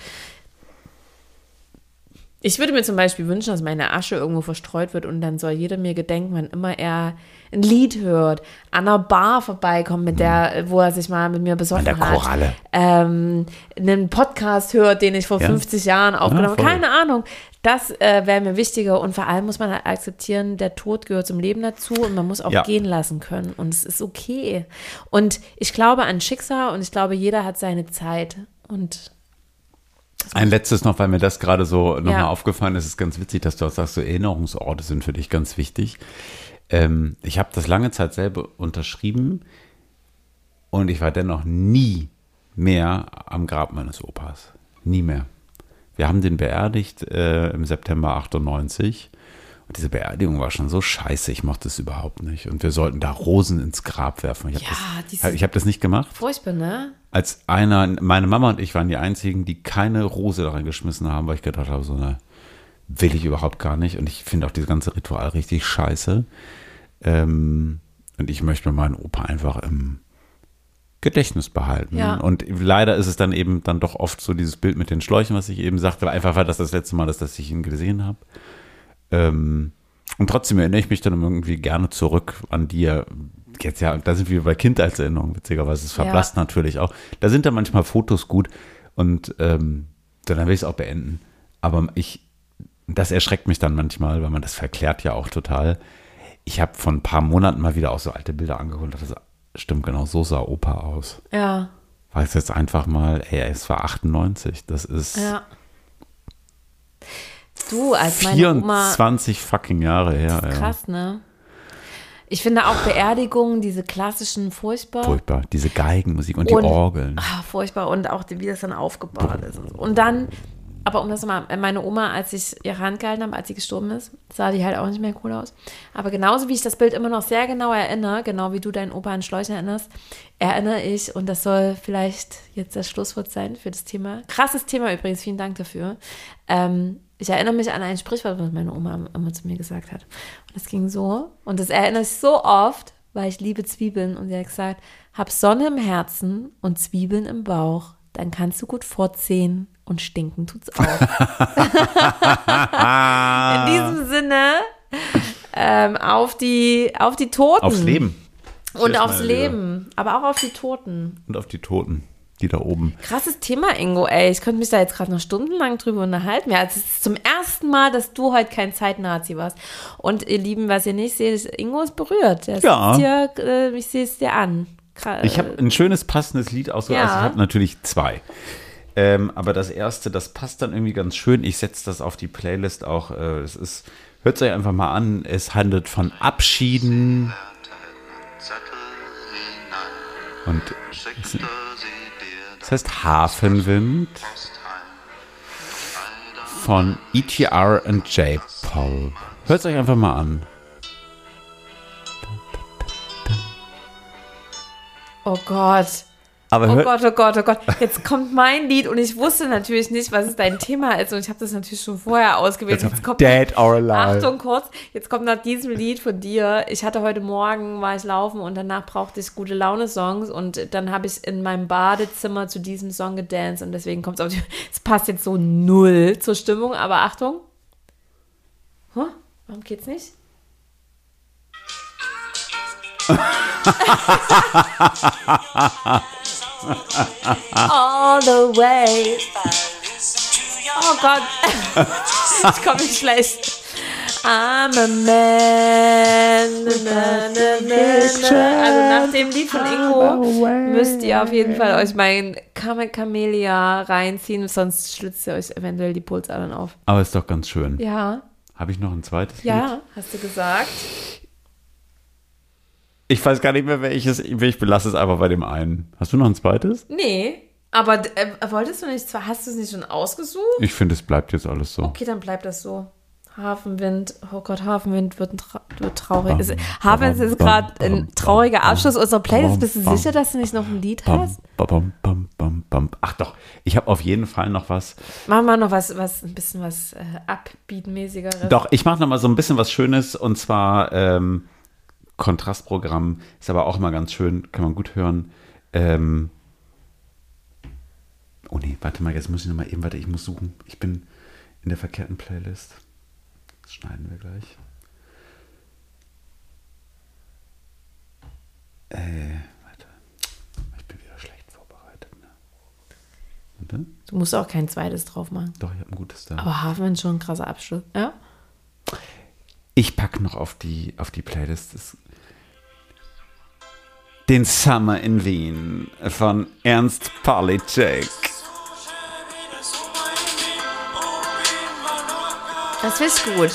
S3: ich würde mir zum Beispiel wünschen, dass meine Asche irgendwo verstreut wird und dann soll jeder mir gedenken, wann immer er ein Lied hört, an einer Bar vorbeikommt, mit der, wo er sich mal mit mir besoffen
S2: An der
S3: hat.
S2: Koralle.
S3: Ähm, einen Podcast hört, den ich vor
S2: Ja.
S3: 50 Jahren aufgenommen habe.
S2: voll.
S3: Keine Ahnung. Das äh, wäre mir wichtiger und vor allem muss man halt akzeptieren, der Tod gehört zum Leben dazu und man muss auch
S2: Ja.
S3: gehen lassen können und es ist okay. Und ich glaube an Schicksal und ich glaube, jeder hat seine Zeit und
S2: Ein letztes noch, weil mir das gerade so nochmal
S3: Ja.
S2: aufgefallen ist, ist ganz witzig, dass du auch sagst, so Erinnerungsorte sind für dich ganz wichtig. Ähm, ich habe das lange Zeit selber unterschrieben und ich war dennoch nie mehr am Grab meines Opas. Nie mehr. Wir haben den beerdigt äh, im September 98. Und diese Beerdigung war schon so scheiße, ich mochte es überhaupt nicht. Und wir sollten da Rosen ins Grab werfen. Ich habe
S3: Ja,
S2: das, ich hab das nicht gemacht.
S3: Furchtbar, ne?
S2: Als einer, meine Mama und ich waren die einzigen, die keine Rose da reingeschmissen haben, weil ich gedacht habe, so eine will ich überhaupt gar nicht. Und ich finde auch dieses ganze Ritual richtig scheiße. Ähm, und ich möchte mir meinen Opa einfach im Gedächtnis behalten.
S3: Ja.
S2: Und leider ist es dann eben dann doch oft so dieses Bild mit den Schläuchen, was ich eben sagte, einfach weil das das letzte Mal ist, dass ich ihn gesehen habe. Ähm, und trotzdem erinnere ich mich dann irgendwie gerne zurück an dir. Jetzt ja, da sind wir bei Kindheitserinnerungen, witzigerweise. Es verblasst natürlich auch. Da sind dann manchmal Fotos gut und ähm, dann will ich es auch beenden. Aber ich, das erschreckt mich dann manchmal, weil man das verklärt ja auch total. Ich habe vor ein paar Monaten mal wieder auch so alte Bilder angeholt und so, stimmt, genau so sah Opa aus.
S3: Ja,
S2: War es jetzt einfach mal, ey, es war 98. Das ist
S3: ja. Du, als meine Oma.
S2: 24 fucking Jahre her. Ja.
S3: Krass, ne? Ich finde auch Beerdigungen, diese klassischen, furchtbar.
S2: Furchtbar. Diese Geigenmusik und die
S3: Und-
S2: Orgeln.
S3: Ah, furchtbar. Und auch, wie das dann aufgebaut ist. Und, so. und dann, aber um das nochmal, meine Oma, als ich ihre Hand gehalten habe, als sie gestorben ist, sah die halt auch nicht mehr cool aus. Aber genauso wie ich das Bild immer noch sehr genau erinnere, genau wie du deinen Opa an Schläuche erinnerst, erinnere ich, und das soll vielleicht jetzt das Schlusswort sein für das Thema. Krasses Thema übrigens, vielen Dank dafür. Ähm, ich erinnere mich an ein Sprichwort, was meine Oma immer zu mir gesagt hat. Und das ging so, und das erinnere ich so oft, weil ich liebe Zwiebeln. Und sie hat gesagt, hab Sonne im Herzen und Zwiebeln im Bauch, dann kannst du gut fortsehen und stinken tut's auch. In diesem Sinne, ähm, auf, die, auf die Toten.
S2: Aufs Leben.
S3: Und aufs
S2: meine Liebe.
S3: Leben, aber auch auf die Toten.
S2: Und auf die Toten, die da oben.
S3: Krasses Thema, Ingo, ey. Ich könnte mich da jetzt gerade noch stundenlang drüber unterhalten. Ja, es ist zum ersten Mal, dass du heute kein Zeitnazi warst. Und ihr Lieben, was ihr nicht seht, ist, Ingo ist berührt. Der
S2: Ja.
S3: hier, äh, ich sehe es dir an. Kra-
S2: Ich habe ein schönes passendes Lied ausgesucht.
S3: Ja.
S2: Also ich habe natürlich zwei. Ähm, aber das erste, das passt dann irgendwie ganz schön. Ich setze das auf die Playlist auch. Äh, es ist, hört es euch einfach mal an. Es handelt von Abschieden und es, es heißt Hafenwind von ETR und J-Pop. Hört es euch einfach mal an.
S3: oh Gott.
S2: Aber
S3: Oh Gott, oh Gott, oh Gott. Jetzt kommt mein Lied und ich wusste natürlich nicht, was es dein Thema ist. Und ich habe das natürlich schon vorher ausgewählt. Jetzt kommt
S2: Dead or Alive.
S3: Achtung kurz, jetzt kommt nach diesem Lied von dir. Ich hatte heute Morgen, war ich laufen und danach brauchte ich gute Laune-Songs und dann habe ich in meinem Badezimmer zu diesem Song gedanced und deswegen kommt es auf die. Es passt jetzt so null zur Stimmung, aber Achtung. Huh? Warum geht's nicht? All the way. Oh Gott. ich komme nicht schlecht. I'm a man. Na, na, na, na. Also nach dem Lied von Ingo müsst ihr auf jeden Fall euch mein Kame Camellia reinziehen, sonst schlitzt ihr euch eventuell die Pulsadern auf.
S2: Aber ist doch ganz schön.
S3: Ja,
S2: Habe ich noch ein zweites Lied?
S3: ja, hast du gesagt.
S2: Ich weiß gar nicht mehr, welches. Ich belasse es einfach bei dem einen. Hast du noch ein zweites?
S3: Nee, aber äh, wolltest du nicht, zwar hast du es nicht schon ausgesucht?
S2: Ich finde, es bleibt jetzt alles so.
S3: Okay, dann bleibt das so. Hafenwind, oh Gott, Hafenwind wird, ein tra wird traurig.
S2: Bam,
S3: Hafenwind ist gerade ein trauriger Abschluss unserer Playlist. Bist du sicher, dass du nicht noch ein Lied hast?
S2: bam, bam. Ach doch, ich habe auf jeden Fall noch was.
S3: Machen wir noch was, was ein bisschen was äh, Upbeat-mäßigeres.
S2: Doch, ich mache noch mal so ein bisschen was Schönes und zwar ähm, Kontrastprogramm. Ist aber auch mal ganz schön, kann man gut hören. Ähm, oh nee, warte mal, jetzt muss ich noch mal eben, warte, ich muss suchen. Ich bin in der verkehrten Playlist. Das schneiden wir gleich. Äh, warte. Ich bin wieder schlecht vorbereitet. Ne? Warte.
S3: Du musst auch kein zweites drauf machen.
S2: Doch, ich habe ein gutes da.
S3: Aber Hafenwind schon ein krasser Abschluss. Ja?
S2: Ich packe noch auf die, auf die Playlist das, den Summer in Wien von Ernst Pawlicek.
S3: Das ich gut.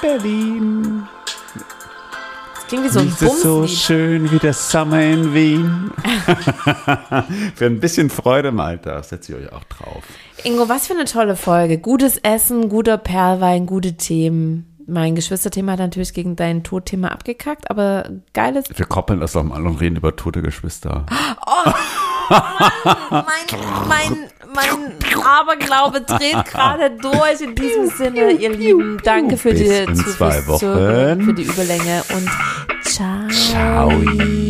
S2: Berlin.
S3: Klingt wie so ein
S2: Nichts ist so schön wie der Summer in Wien. Für ein bisschen Freude im Alter setze ich euch auch drauf.
S3: Ingo, was für eine tolle Folge. Gutes Essen, guter Perlwein, gute Themen. Mein Geschwisterthema hat natürlich gegen dein Todthema abgekackt, aber geiles.
S2: Wir koppeln das doch mal und reden über tote Geschwister.
S3: Mein, mein, mein Aberglaube dreht gerade durch. In diesem Sinne, ihr Lieben, danke für
S2: Bis
S3: die
S2: in
S3: zu-
S2: zwei
S3: fürs Zuhören,
S2: Wochen.
S3: für die Überlänge und ciao.
S2: Ciao.